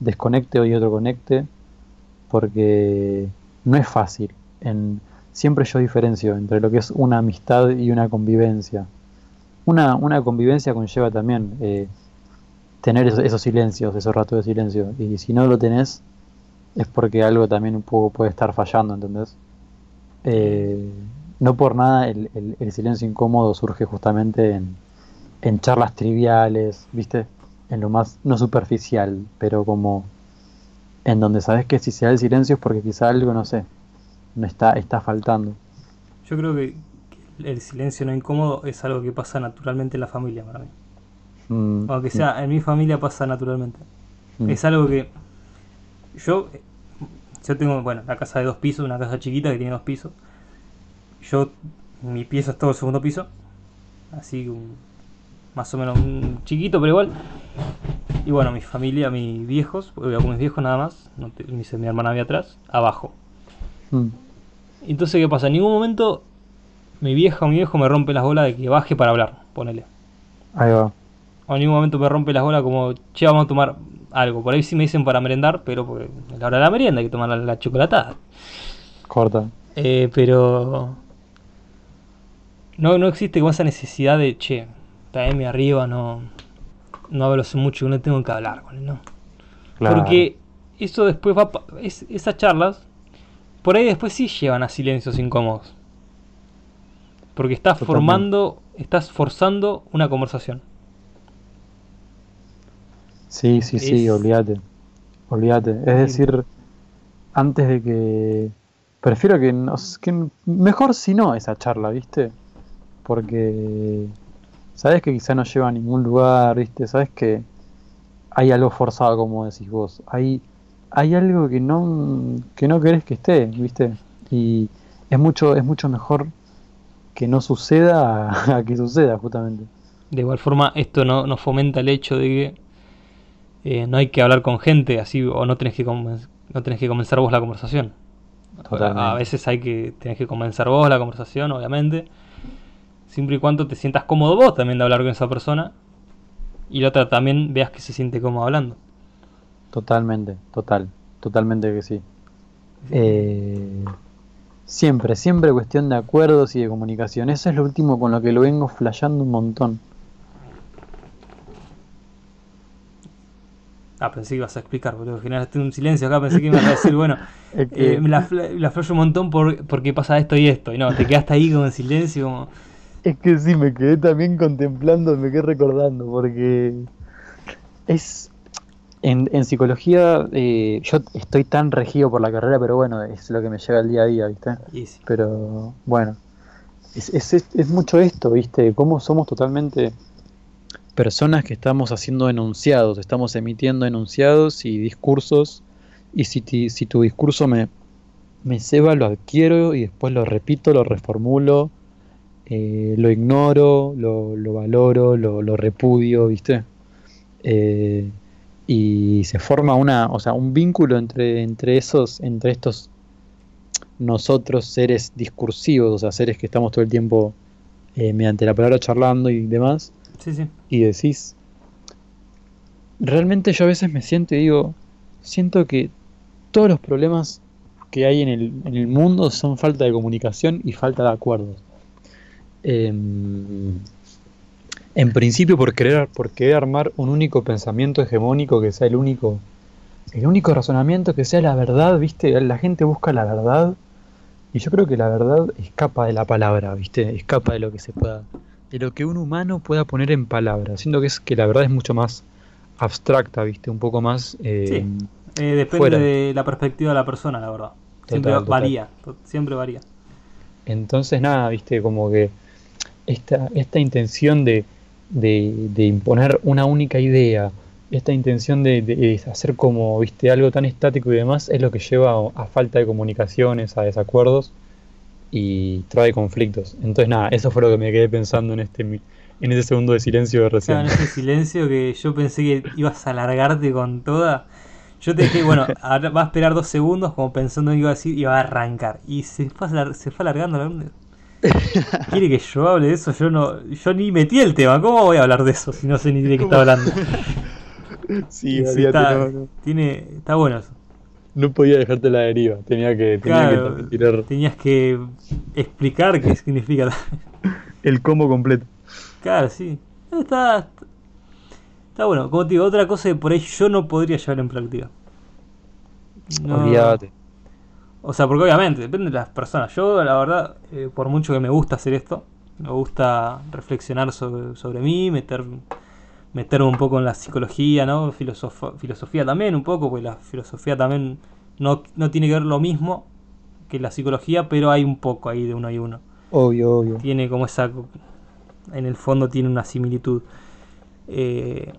desconecte y otro conecte, porque no es fácil. En, siempre yo diferencio entre lo que es una amistad y una convivencia. Una, una convivencia conlleva también eh, tener esos, silencios, esos ratos de silencio. Y si no lo tenés, es porque algo también un poco puede estar fallando, ¿entendés? Eh, no por nada el, silencio incómodo surge justamente en, en, charlas triviales, ¿viste? En lo más, no superficial, pero como en donde sabes que si se da el silencio es porque quizá algo, no sé, no está, está faltando. Yo creo que el silencio no incómodo es algo que pasa naturalmente en la familia para mí. Mm, Aunque sea, en mi familia pasa naturalmente. Mm. Es algo que yo, yo tengo, bueno, la casa de dos pisos, una casa chiquita que tiene dos pisos. Yo, mi pieza es todo el segundo piso. Así, más o menos un chiquito, pero igual. Y bueno, mi familia, mis viejos, voy con mis viejos nada más, no mi, mi hermana había atrás, abajo. Mm. Entonces, ¿qué pasa? En ningún momento mi vieja o mi viejo me rompe las bolas de que baje para hablar, ponele. Ahí va o en ningún momento me rompe las bolas como, che, vamos a tomar algo. Por ahí sí me dicen para merendar, pero porque a la hora de la merienda hay que tomar la, chocolatada. Corta. Eh, pero no, no existe como esa necesidad de, che, traeme arriba, no, no hablo mucho, no tengo que hablar con él, ¿no? Porque eso después va, es, esas charlas, por ahí después sí llevan a silencios incómodos. Porque estás formando, estás forzando una conversación. Sí, sí, sí, olvídate. Olvídate. Es decir, antes de que. Prefiero que, nos, que. Mejor si no esa charla, ¿viste? porque sabes que quizá no lleva a ningún lugar, ¿viste? Sabes que hay algo forzado, como decís vos. Hay, hay algo que no, que no querés que esté, ¿viste? Y es mucho, es mucho mejor que no suceda a, que suceda, justamente. De igual forma, esto no, no fomenta el hecho de que eh, no hay que hablar con gente así o no tenés que, no tenés que comenzar vos la conversación. A, veces hay que tenés que comenzar vos la conversación, obviamente. Siempre y cuando te sientas cómodo vos también de hablar con esa persona. Y la otra también veas que se siente cómodo hablando. Totalmente, total, totalmente que sí. Eh, siempre, siempre cuestión de acuerdos y de comunicación. Eso es lo último con lo que lo vengo flasheando un montón. Ah, pensé que ibas a explicar, boludo. Generaste un silencio acá, pensé que ibas a decir, bueno, eh, me la, la un montón por, porque pasa esto y esto. Y no, te quedaste ahí como en silencio, como... Es que sí, me quedé también contemplando, me quedé recordando, porque es... En, en psicología eh, yo estoy tan regido por la carrera, pero bueno, es lo que me llega el día a día, ¿viste? Pero bueno, es, es, es mucho esto, ¿viste? Cómo somos totalmente personas que estamos haciendo enunciados, estamos emitiendo enunciados y discursos, y si, si tu discurso me, me ceba, lo adquiero y después lo repito, lo reformulo, eh, lo ignoro, lo, valoro, lo, repudio, ¿viste? Eh, y se forma una, o sea, un vínculo entre, entre esos, entre estos nosotros seres discursivos, o sea, seres que estamos todo el tiempo eh, mediante la palabra charlando y demás, y decís, realmente yo a veces me siento y digo, siento que todos los problemas que hay en el, en el mundo son falta de comunicación y falta de acuerdos. Em, en principio por querer, por querer armar un único pensamiento hegemónico que sea el único, el único razonamiento que sea la verdad, ¿viste? La gente busca la verdad y yo creo que la verdad escapa de la palabra, ¿viste? Escapa de lo que se pueda de lo que un humano pueda poner en palabras. Siento que es que la verdad es mucho más abstracta, ¿viste? Un poco más... Eh, sí. Eh, depende de la perspectiva de la persona, la verdad. Siempre varía, siempre varía. Entonces, nada, ¿viste? Como que esta, esta intención de, de, imponer una única idea, esta intención de, hacer como, ¿viste? Algo tan estático y demás, es lo que lleva a falta de comunicaciones, a desacuerdos y trae conflictos. Entonces, nada, eso fue lo que me quedé pensando en este en ese segundo de silencio de recién. en ese silencio que yo pensé que ibas a alargarte con toda. Yo te dije, bueno, va a esperar dos segundos como pensando en iba a decir y va a arrancar. Y se fue, se fue alargando. ¿Quiere que yo hable de eso? Yo no yo ni metí el tema. ¿Cómo voy a hablar de eso si no sé ni de qué está hablando? Sí, está, tiene, está bueno eso no podía dejarte la deriva, tenía que, tenía que tirar. Tenías que explicar qué significa. El combo completo. Claro, sí. Está, está bueno. Como te digo, otra cosa que por ahí yo no podría llevar en práctica. Olvídate. O sea, porque obviamente depende de las personas. Yo, la verdad, eh, por mucho que me gusta hacer esto, me gusta reflexionar sobre, sobre mí, meter, meterme un poco en la psicología, ¿no? filosofía también un poco, porque la filosofía también no, no tiene que ver lo mismo que la psicología, pero hay un poco ahí de uno y uno. Obvio, obvio. Tiene como esa... En el fondo tiene una similitud. Eh,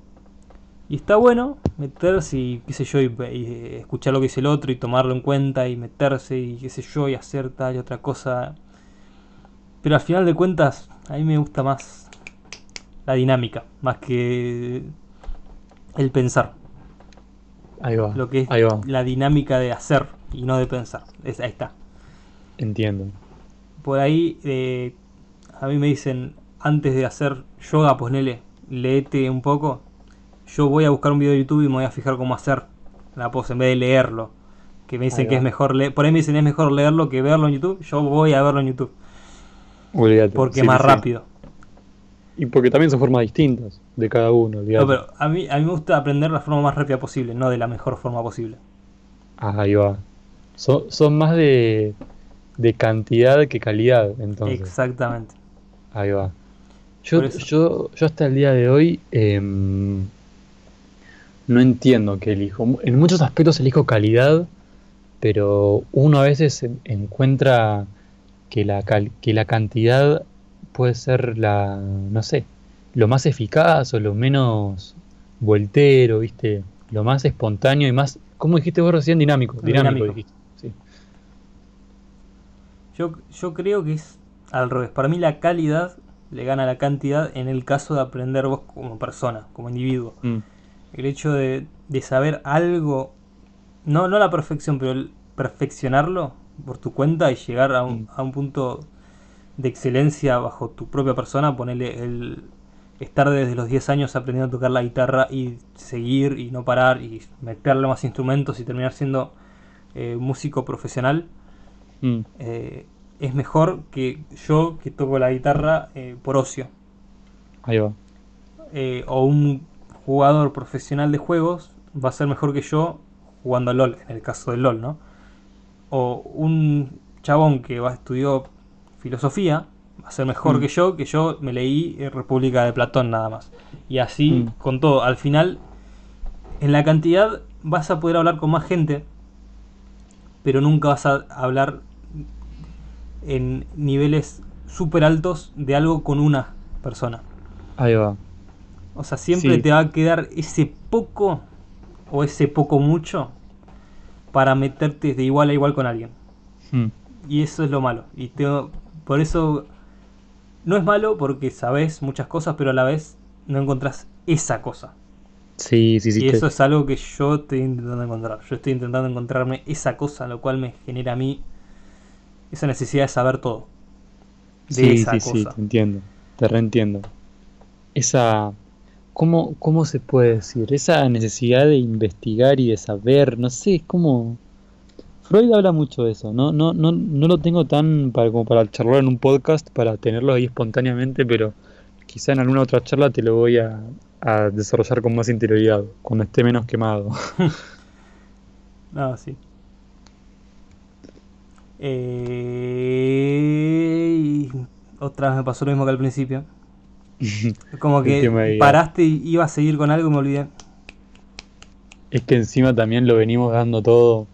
y está bueno meterse y qué sé yo, y, escuchar lo que dice el otro y tomarlo en cuenta y meterse y qué sé yo, y hacer tal y otra cosa. Pero al final de cuentas, a mí me gusta más la dinámica, más que el pensar. Ahí va. Lo que es la dinámica de hacer y no de pensar. Es, ahí está. Entiendo. Por ahí, eh, a mí me dicen, antes de hacer yoga, pues Nele, leete un poco. Yo voy a buscar un video de YouTube y me voy a fijar cómo hacer la pose en vez de leerlo. Que me dicen que es mejor leer. Por ahí me dicen es mejor leerlo que verlo en YouTube. Yo voy a verlo en YouTube. Porque más rápido. Y porque también son formas distintas de cada uno. No, pero a mí, a mí me gusta aprender la forma más rápida posible, no de la mejor forma posible. Ah, ahí va. Son, más de, de cantidad que calidad, entonces. Exactamente. Ahí va. Yo, yo, yo hasta el día de hoy em, no entiendo qué elijo. En muchos aspectos elijo calidad, pero uno a veces encuentra que la, que la cantidad puede ser la, no sé, lo más eficaz o lo menos voltero, ¿viste? Lo más espontáneo y más, ¿cómo dijiste vos recién? Dinámico. Dinámico, dijiste. Sí. Yo, yo creo que es al revés. Para mí la calidad le gana la cantidad en el caso de aprender vos como persona, como individuo. Mm. El hecho de, de, saber algo, no, no la perfección, pero el perfeccionarlo por tu cuenta y llegar a un, mm. a un punto de excelencia bajo tu propia persona, ponerle el estar desde los 10 años aprendiendo a tocar la guitarra y seguir y no parar y meterle más instrumentos y terminar siendo eh, músico profesional. Mm. Eh, es mejor que yo que toco la guitarra eh, por ocio. Ahí va. O un jugador profesional de juegos va a ser mejor que yo jugando a LOL, en el caso del LOL, ¿no? O un chabón que va estudió filosofía va a ser mejor mm. que yo, que yo me leí eh, República de Platón nada más. Y así mm. con todo. Al final, en la cantidad vas a poder hablar con más gente, pero nunca vas a hablar en niveles súper altos de algo con una persona. Ahí va. O sea, siempre te va a quedar ese poco o ese poco mucho para meterte de igual a igual con alguien. Hmm. Y eso es lo malo. Y tengo, por eso no es malo porque sabes muchas cosas, pero a la vez no encontrás esa cosa. Sí, sí, sí. Y eso es algo que yo estoy intentando encontrar. Yo estoy intentando encontrarme esa cosa, lo cual me genera a mí esa necesidad de saber todo. sí, sí, sí, te entiendo, te reentiendo. Esa, ¿cómo, ¿cómo se puede decir? Esa necesidad de investigar y de saber, no sé, es como... Freud habla mucho de eso, no, no, no, no lo tengo tan para, como para charlar en un podcast, para tenerlo ahí espontáneamente, pero quizá en alguna otra charla te lo voy a, a desarrollar con más interioridad, cuando esté menos quemado. no, sí. Eh, otra vez me pasó lo mismo que al principio. Como que paraste y iba a seguir con algo y me olvidé. Es que encima también lo venimos dando todo.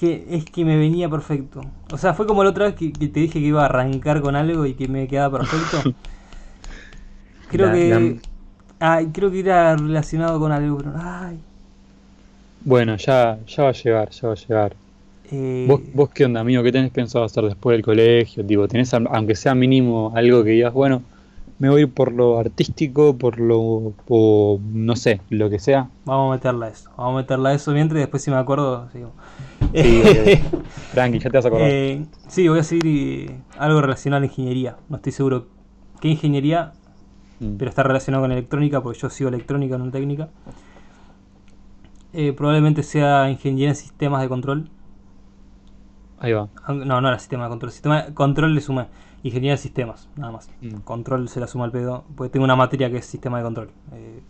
Es que, es que me venía perfecto. O sea, fue como la otra vez que, te dije que iba a arrancar con algo y que me quedaba perfecto. Creo que. Ay, creo que era relacionado con algo, Ay. Bueno, ya, ya va a llegar, ya va a llegar. Eh, ¿Vos, qué onda, amigo? ¿Qué tenés pensado hacer después del colegio? Tipo, ¿Tenés, aunque sea mínimo, algo que digas, bueno, me voy por lo artístico, por lo, no sé, lo que sea? Vamos a meterla a eso. Vamos a meterla a eso mientras y después si me acuerdo, sigo. Sí, Tranqui, ya te vas a acordar. Eh, sí, voy a seguir algo relacionado a la ingeniería. No estoy seguro qué ingeniería, mm. pero está relacionado con electrónica, porque yo sigo electrónica, no técnica. Eh, probablemente sea ingeniería en sistemas de control Ahí va. No, no era sistema de control. Sistema de control le suma ingeniería de sistemas, nada más. Mm. Control se la suma al pedo. Porque tengo una materia que es sistema de control. Eh,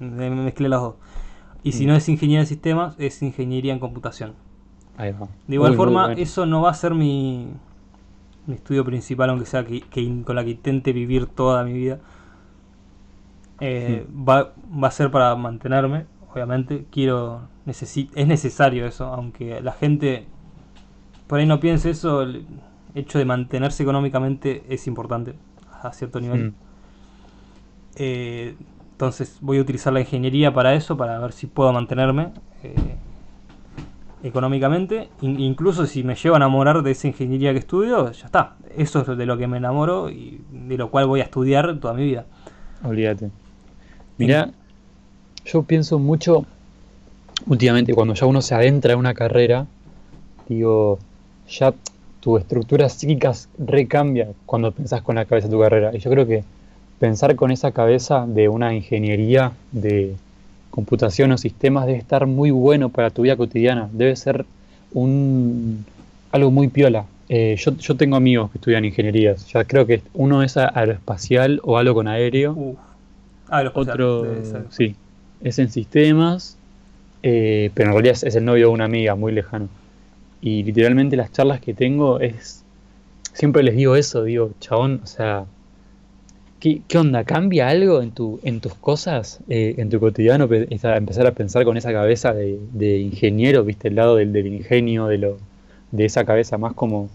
me mezclé las dos. Y si mm. no es ingeniería de sistemas, es ingeniería en computación. Ahí va. De igual forma, eso no va a ser mi, mi estudio principal, aunque sea que, con la que intente vivir toda mi vida. Eh, mm. va, va a ser para mantenerme, obviamente. Quiero, es necesario eso, aunque la gente por ahí no piense eso, hecho de mantenerse económicamente es importante a cierto nivel. Mm. Eh, entonces voy a utilizar la ingeniería para eso, para ver si puedo mantenerme eh, económicamente. incluso si me llevo a enamorar de esa ingeniería que estudio, ya está. Eso es de lo que me enamoro y de lo cual voy a estudiar toda mi vida. Olvídate. Mira, yo pienso mucho últimamente cuando ya uno se adentra en una carrera, digo, ya tu estructura psíquica recambia cuando pensás con la cabeza de tu carrera. Y yo creo que pensar con esa cabeza de una ingeniería de computación o sistemas debe estar muy bueno para tu vida cotidiana. Debe ser un algo muy piola. Eh, yo, tengo amigos que estudian ingenierías. Ya creo que uno es aeroespacial o algo con aéreo. Otro, sí, es en sistemas, eh, pero en realidad es el novio de una amiga muy lejano. Y literalmente las charlas que tengo es. Siempre les digo eso, digo, chabón, o sea. ¿Qué, onda? ¿Cambia algo en, tu, en tus cosas, eh, en tu cotidiano? empezar a pensar con esa cabeza de, ingeniero, ¿viste? El lado del, ingenio, de, lo, de esa cabeza más como.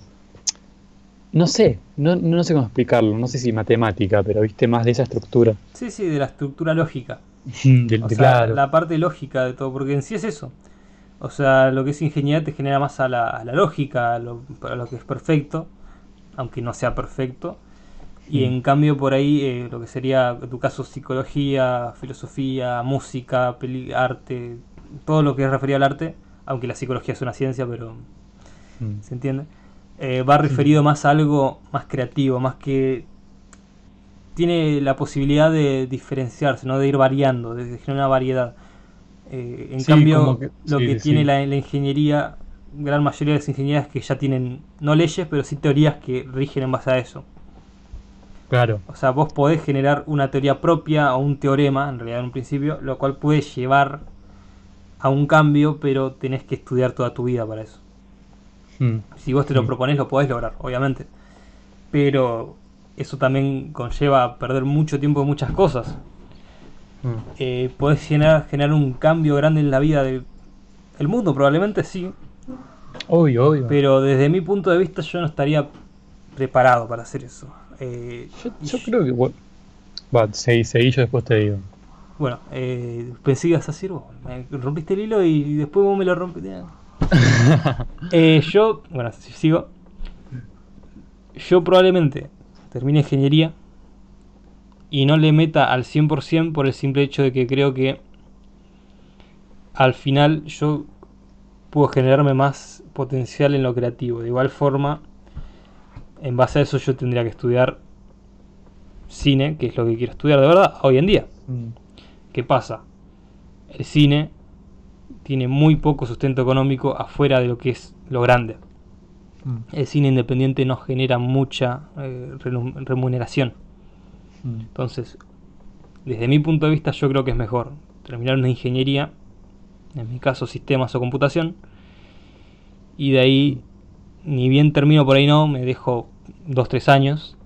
no sé, no, no sé cómo explicarlo, no sé si matemática, pero viste más de esa estructura. Sí, sí, de la estructura lógica. De- O de- sea, claro. la parte lógica de todo, porque en sí es eso. O sea, lo que es ingeniería te genera más a la, a la lógica, a lo, a lo que es perfecto, aunque no sea perfecto. Y Mm. en cambio por ahí eh, lo que sería, en tu caso, psicología, filosofía, música, peli- arte, todo lo que es referido al arte, aunque la psicología es una ciencia, pero Mm. ¿se entiende? Eh, va referido más a algo más creativo, más que tiene la posibilidad de diferenciarse, ¿no? de ir variando, de generar una variedad. Eh, en Sí, cambio, que- lo sí, que sí. tiene la, la ingeniería, gran mayoría de las ingenierías que ya tienen, no leyes, pero sí teorías que rigen en base a eso. Claro. O sea, vos podés generar una teoría propia o un teorema, en realidad en un principio, lo cual puede llevar a un cambio, pero tenés que estudiar toda tu vida para eso. Mm. Si vos te lo Mm. proponés, lo podés lograr, obviamente. Pero eso también conlleva perder mucho tiempo en muchas cosas. Mm. Eh, podés generar, generar un cambio grande en la vida del el mundo, probablemente sí. Obvio, obvio. Pero desde mi punto de vista yo no estaría preparado para hacer eso. Eh, yo, yo creo que. bueno, Va, seguí, seguí, yo después te digo. Bueno, eh, pensé que ibas a decir vos. Me rompiste el hilo y después vos me lo rompiste. Eh, yo, bueno, si sigo. Yo probablemente termine ingeniería y no le meta al 100% por el simple hecho de que creo que al final yo puedo generarme más potencial en lo creativo. De igual forma, en base a eso yo tendría que estudiar cine, que es lo que quiero estudiar de verdad hoy en día. Mm. ¿Qué pasa? El cine tiene muy poco sustento económico afuera de lo que es lo grande. Mm. El cine independiente no genera mucha eh, remuneración. Mm. Entonces, desde mi punto de vista, yo creo que es mejor terminar una ingeniería, en mi caso sistemas o computación, y de ahí, ni bien termino por ahí no, me dejo 2-3 años,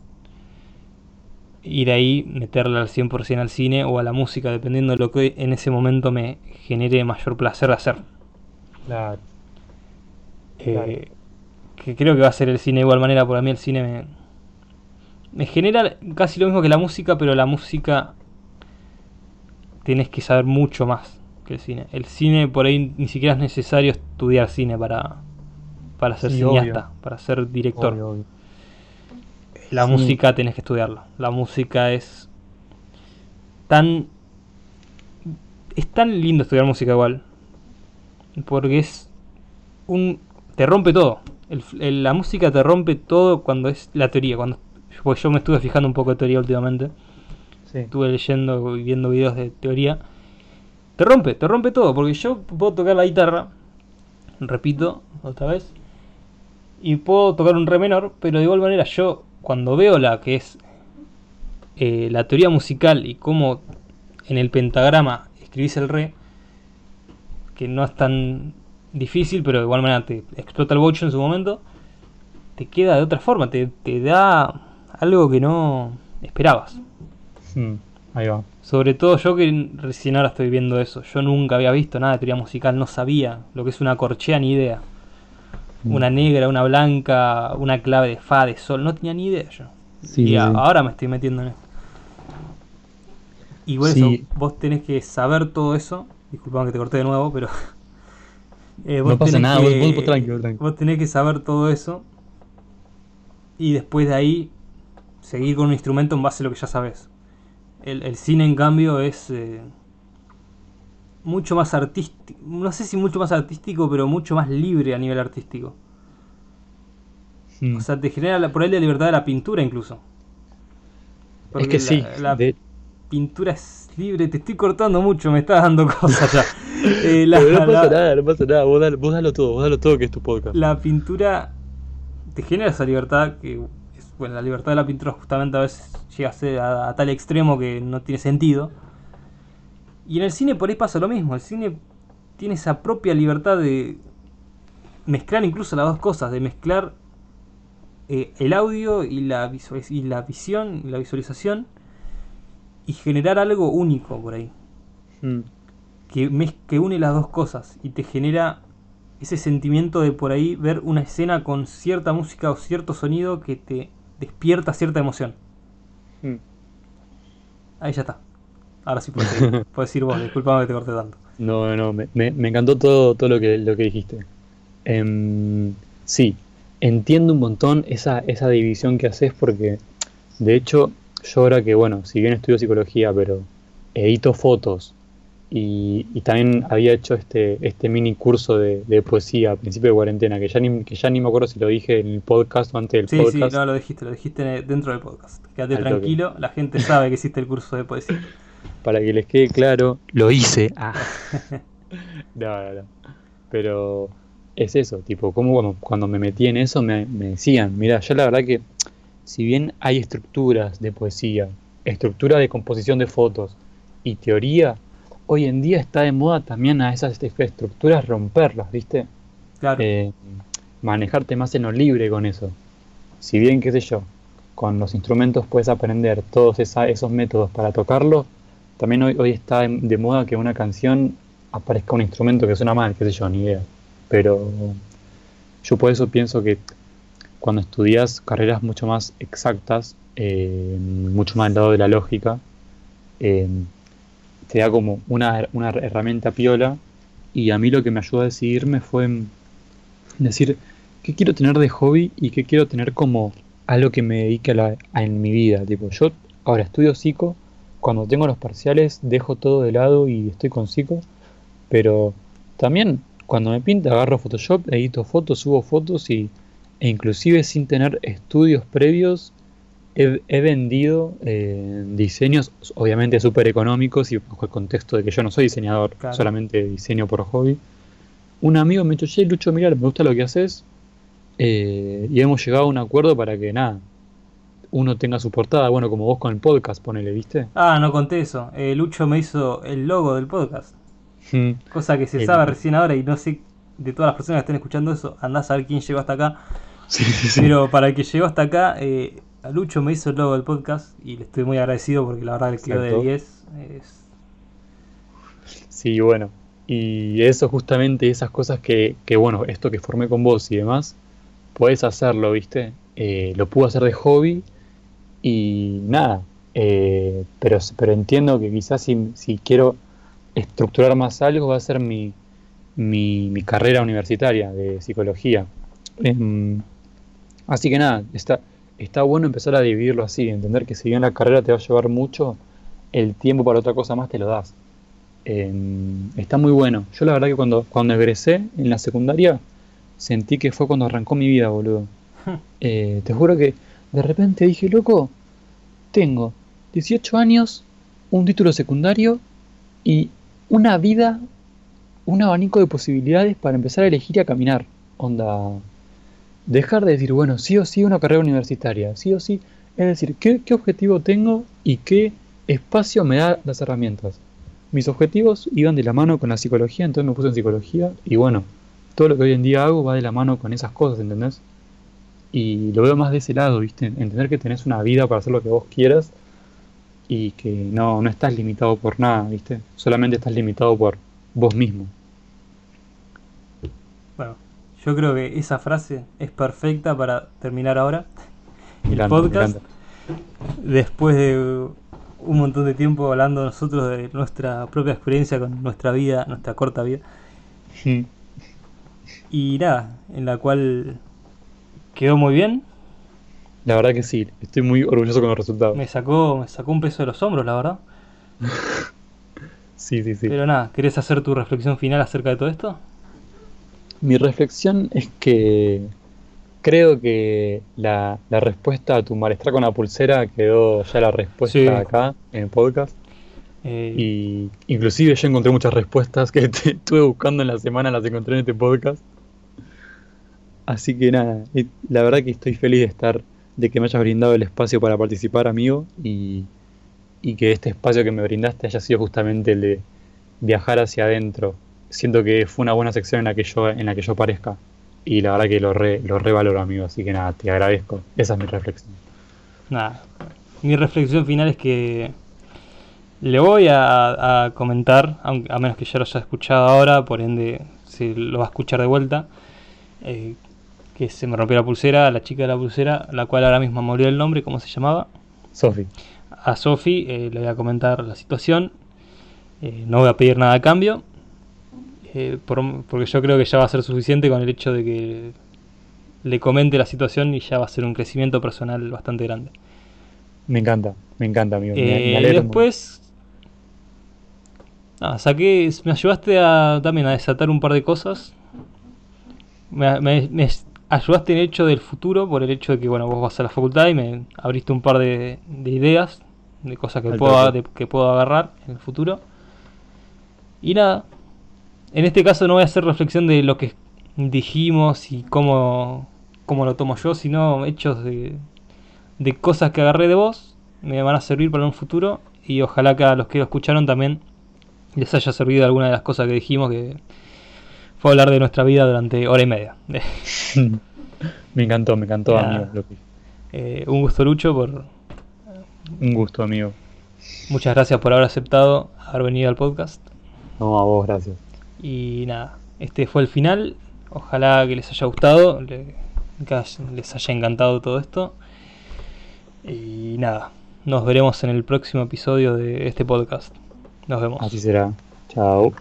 y de ahí meterle al 100% al cine o a la música, dependiendo de lo que en ese momento me genere mayor placer de hacer. Claro. Eh, Claro. que creo que va a ser el cine de igual manera, a mí el cine me, me genera casi lo mismo que la música, pero la música tienes que saber mucho más que el cine. El cine por ahí ni siquiera es necesario estudiar cine para, para ser Sí, cineasta, obvio. para ser director. Obvio, obvio. La Sí. música tenés que estudiarla. La música es tan. Es tan lindo estudiar música igual. Porque es un. Te rompe todo. El- el- la música te rompe todo cuando es la teoría. Cuando, porque yo me estuve fijando un poco de teoría últimamente. Sí. Estuve leyendo y viendo videos de teoría. Te rompe, te rompe todo. Porque yo puedo tocar la guitarra. Repito, otra vez. Y puedo tocar un re menor. Pero de igual manera yo cuando veo la que es eh, la teoría musical y cómo en el pentagrama escribís el re, que no es tan difícil, pero de igual manera te explota el bocho en su momento, te queda de otra forma, te, te da algo que no esperabas. Mm. Ahí va. Sobre todo yo que recién ahora estoy viendo eso. Yo nunca había visto nada de teoría musical, no sabía lo que es una corchea ni idea. Mm. Una negra, una blanca, una clave de fa, de sol, no tenía ni idea yo. Sí, y sí, ahora me estoy metiendo en esto. Y Sí. eso vos tenés que saber todo eso. Disculpame que te corté de nuevo, pero. eh, No pasa nada, que- vos- vos tranqui, vos tranqui. vos tenés que saber todo eso. Y después de ahí, seguir con un instrumento en base a lo que ya sabes. El, el cine, en cambio, es. eh, mucho más artístico. No sé si mucho más artístico, pero mucho más libre a nivel artístico. Mm. O sea, te genera la, por ahí la libertad de la pintura incluso. es que la- sí. La, de- pintura es libre, te estoy cortando mucho, me estás dando cosas ya. Eh, la, no pasa nada, no pasa nada. Vos dalo, vos dalo todo, vos dalo todo que es tu podcast. la pintura te genera esa libertad que bueno, la libertad de la pintura justamente a veces llega a ser a, a tal extremo que no tiene sentido. Y en el cine por ahí pasa lo mismo, el cine tiene esa propia libertad de mezclar incluso las dos cosas, de mezclar eh, el audio y la, visualiz- y la visión y la visualización y generar algo único por ahí Mm. que, mez- que une las dos cosas y te genera ese sentimiento de por ahí ver una escena con cierta música o cierto sonido que te despierta cierta emoción. Mm. Ahí ya está. Ahora sí puedes decir vos, disculpame que te corté tanto. No, no, me, me, me encantó todo, todo lo que, lo que dijiste. Em, sí, entiendo un montón esa, esa división que haces porque, de hecho, yo ahora que, bueno, si bien estudio psicología, pero edito fotos y, y también había hecho este, este mini curso de, de poesía a principio de cuarentena, que ya, ni, que ya ni me acuerdo si lo dije en el podcast o antes del Sí, sí, podcast. no lo dijiste, lo dijiste dentro del podcast. Quédate Al toque. tranquilo, la gente sabe que hiciste el curso de poesía. Para que les quede claro, lo hice. Ah. no, no, no. Pero es eso, tipo, como cuando, cuando me metí en eso me, me decían, mira, yo la verdad que si bien hay estructuras de poesía, estructura de composición de fotos y teoría, hoy en día está de moda también a esas estructuras romperlas, ¿viste? Claro. Eh, manejarte más en lo libre con eso. Si bien, qué sé yo, con los instrumentos puedes aprender todos esa- esos métodos para tocarlo, también hoy, hoy está de, de moda que una canción aparezca un instrumento que suena mal, qué sé yo, ni idea. Pero yo por eso pienso que cuando estudias carreras mucho más exactas, eh, mucho más al lado de la lógica, eh, te da como una, una herramienta piola y a mí lo que me ayudó a decidirme fue decir qué quiero tener de hobby y qué quiero tener como algo que me dedique a la- en mi vida. Tipo, yo ahora estudio psico, cuando tengo los parciales dejo todo de lado y estoy con psico, pero también cuando me pinta agarro Photoshop, edito fotos, subo fotos y, e inclusive sin tener estudios previos he, he vendido eh, diseños obviamente súper económicos y bajo el contexto de que yo no soy diseñador, Claro. solamente diseño por hobby. Un amigo me dijo, che, Lucho, mira, me gusta lo que haces eh, y hemos llegado a un acuerdo para que nada, uno tenga su portada, bueno, como vos con el podcast, ponele, ¿viste? Ah, no conté eso. Eh, Lucho me hizo el logo del podcast. Mm. Cosa que se El- sabe recién ahora y no sé de todas las personas que estén escuchando eso, andás a ver quién llegó hasta acá. Sí, sí, sí. Pero para el que llegó hasta acá, eh, a Lucho me hizo el logo del podcast y le estoy muy agradecido porque la verdad le quedó de Exacto. 10. Es... Sí, bueno. Y eso justamente, esas cosas que, que, bueno, esto que formé con vos y demás, puedes hacerlo, ¿viste? Eh, lo puedo hacer de hobby y nada. eh, pero, pero entiendo que quizás si, si quiero estructurar más algo va a ser mi, mi, mi carrera universitaria de psicología. Em, así que nada, está, está bueno empezar a dividirlo así, entender que si bien la carrera te va a llevar mucho, el tiempo para otra cosa más te lo das. Eh, está muy bueno. Yo la verdad que cuando, cuando egresé en la secundaria sentí que fue cuando arrancó mi vida, boludo. Eh, te juro que de repente dije, loco, tengo 18 años, un título secundario y una vida, un abanico de posibilidades para empezar a elegir y a caminar. Onda, dejar de decir, bueno, sí o sí una carrera universitaria, sí o sí. Es decir, ¿qué, qué objetivo tengo y qué espacio me da las herramientas? Mis objetivos iban de la mano con la psicología, entonces me puse en psicología y bueno, todo lo que hoy en día hago va de la mano con esas cosas, ¿entendés? Y lo veo más de ese lado, ¿viste? Entender que tenés una vida para hacer lo que vos quieras y que no, no estás limitado por nada, ¿viste? Solamente estás limitado por vos mismo. Bueno, yo creo que esa frase es perfecta para terminar ahora el podcast. Después de un montón de tiempo hablando nosotros de nuestra propia experiencia con nuestra vida, nuestra corta vida. Y nada, en la cual quedó muy bien. La verdad que sí, estoy muy orgulloso con los resultados. Me sacó, me sacó un peso de los hombros, la verdad. Sí, sí, sí. Pero nada, ¿querés hacer tu reflexión final acerca de todo esto? Mi reflexión es que creo que la, la respuesta a tu malestar con la pulsera quedó ya la respuesta Sí. acá en el podcast. Eh, Y inclusive yo encontré muchas respuestas que te- estuve buscando en la semana, las encontré en este podcast. Así que nada, y la verdad que estoy feliz de estar, de que me hayas brindado el espacio para participar, amigo, y, y que este espacio que me brindaste haya sido justamente el de viajar hacia adentro. Siento que fue una buena sección en la que yo, en la que yo parezca. Y la verdad que lo, re, lo revaloro, amigo. Así que nada, te agradezco. Esa es mi reflexión. Nada, mi reflexión final es que le voy a, a comentar, aunque, a menos que ya lo haya escuchado ahora, por ende se lo va a escuchar de vuelta. Eh, que se me rompió la pulsera, la chica de la pulsera, la cual ahora mismo me olvidé el nombre, ¿cómo se llamaba? Sofi. A Sofi eh, le voy a comentar la situación. Eh, no voy a pedir nada a cambio. Eh, por- porque yo creo que ya va a ser suficiente con el hecho de que le comente la situación y ya va a ser un crecimiento personal bastante grande. Me encanta, me encanta, amigo. Me, me Eh, y después. nada, saqué. Me ayudaste a, también a desatar un par de cosas. Me, ayudaste en el hecho del futuro, por el hecho de que bueno, vos vas a la facultad y me abriste un par de, de ideas, de cosas que puedo, de- que puedo agarrar en el futuro. Y nada. En este caso no voy a hacer reflexión de lo que dijimos y cómo, cómo lo tomo yo, sino hechos de, de cosas que agarré de vos, me van a servir para un futuro y ojalá que a los que lo escucharon también les haya servido alguna de las cosas que dijimos, que fue hablar de nuestra vida durante hora y media. me encantó, me encantó, amigo. Loki. Eh, un gusto Lucho, por Un gusto, amigo. muchas gracias por haber aceptado haber venido al podcast. No, a vos, gracias. Y nada, este fue el final. Ojalá que les haya gustado, le- que les haya encantado todo esto. Y nada, nos veremos en el próximo episodio de este podcast. Nos vemos. Así será. Chao.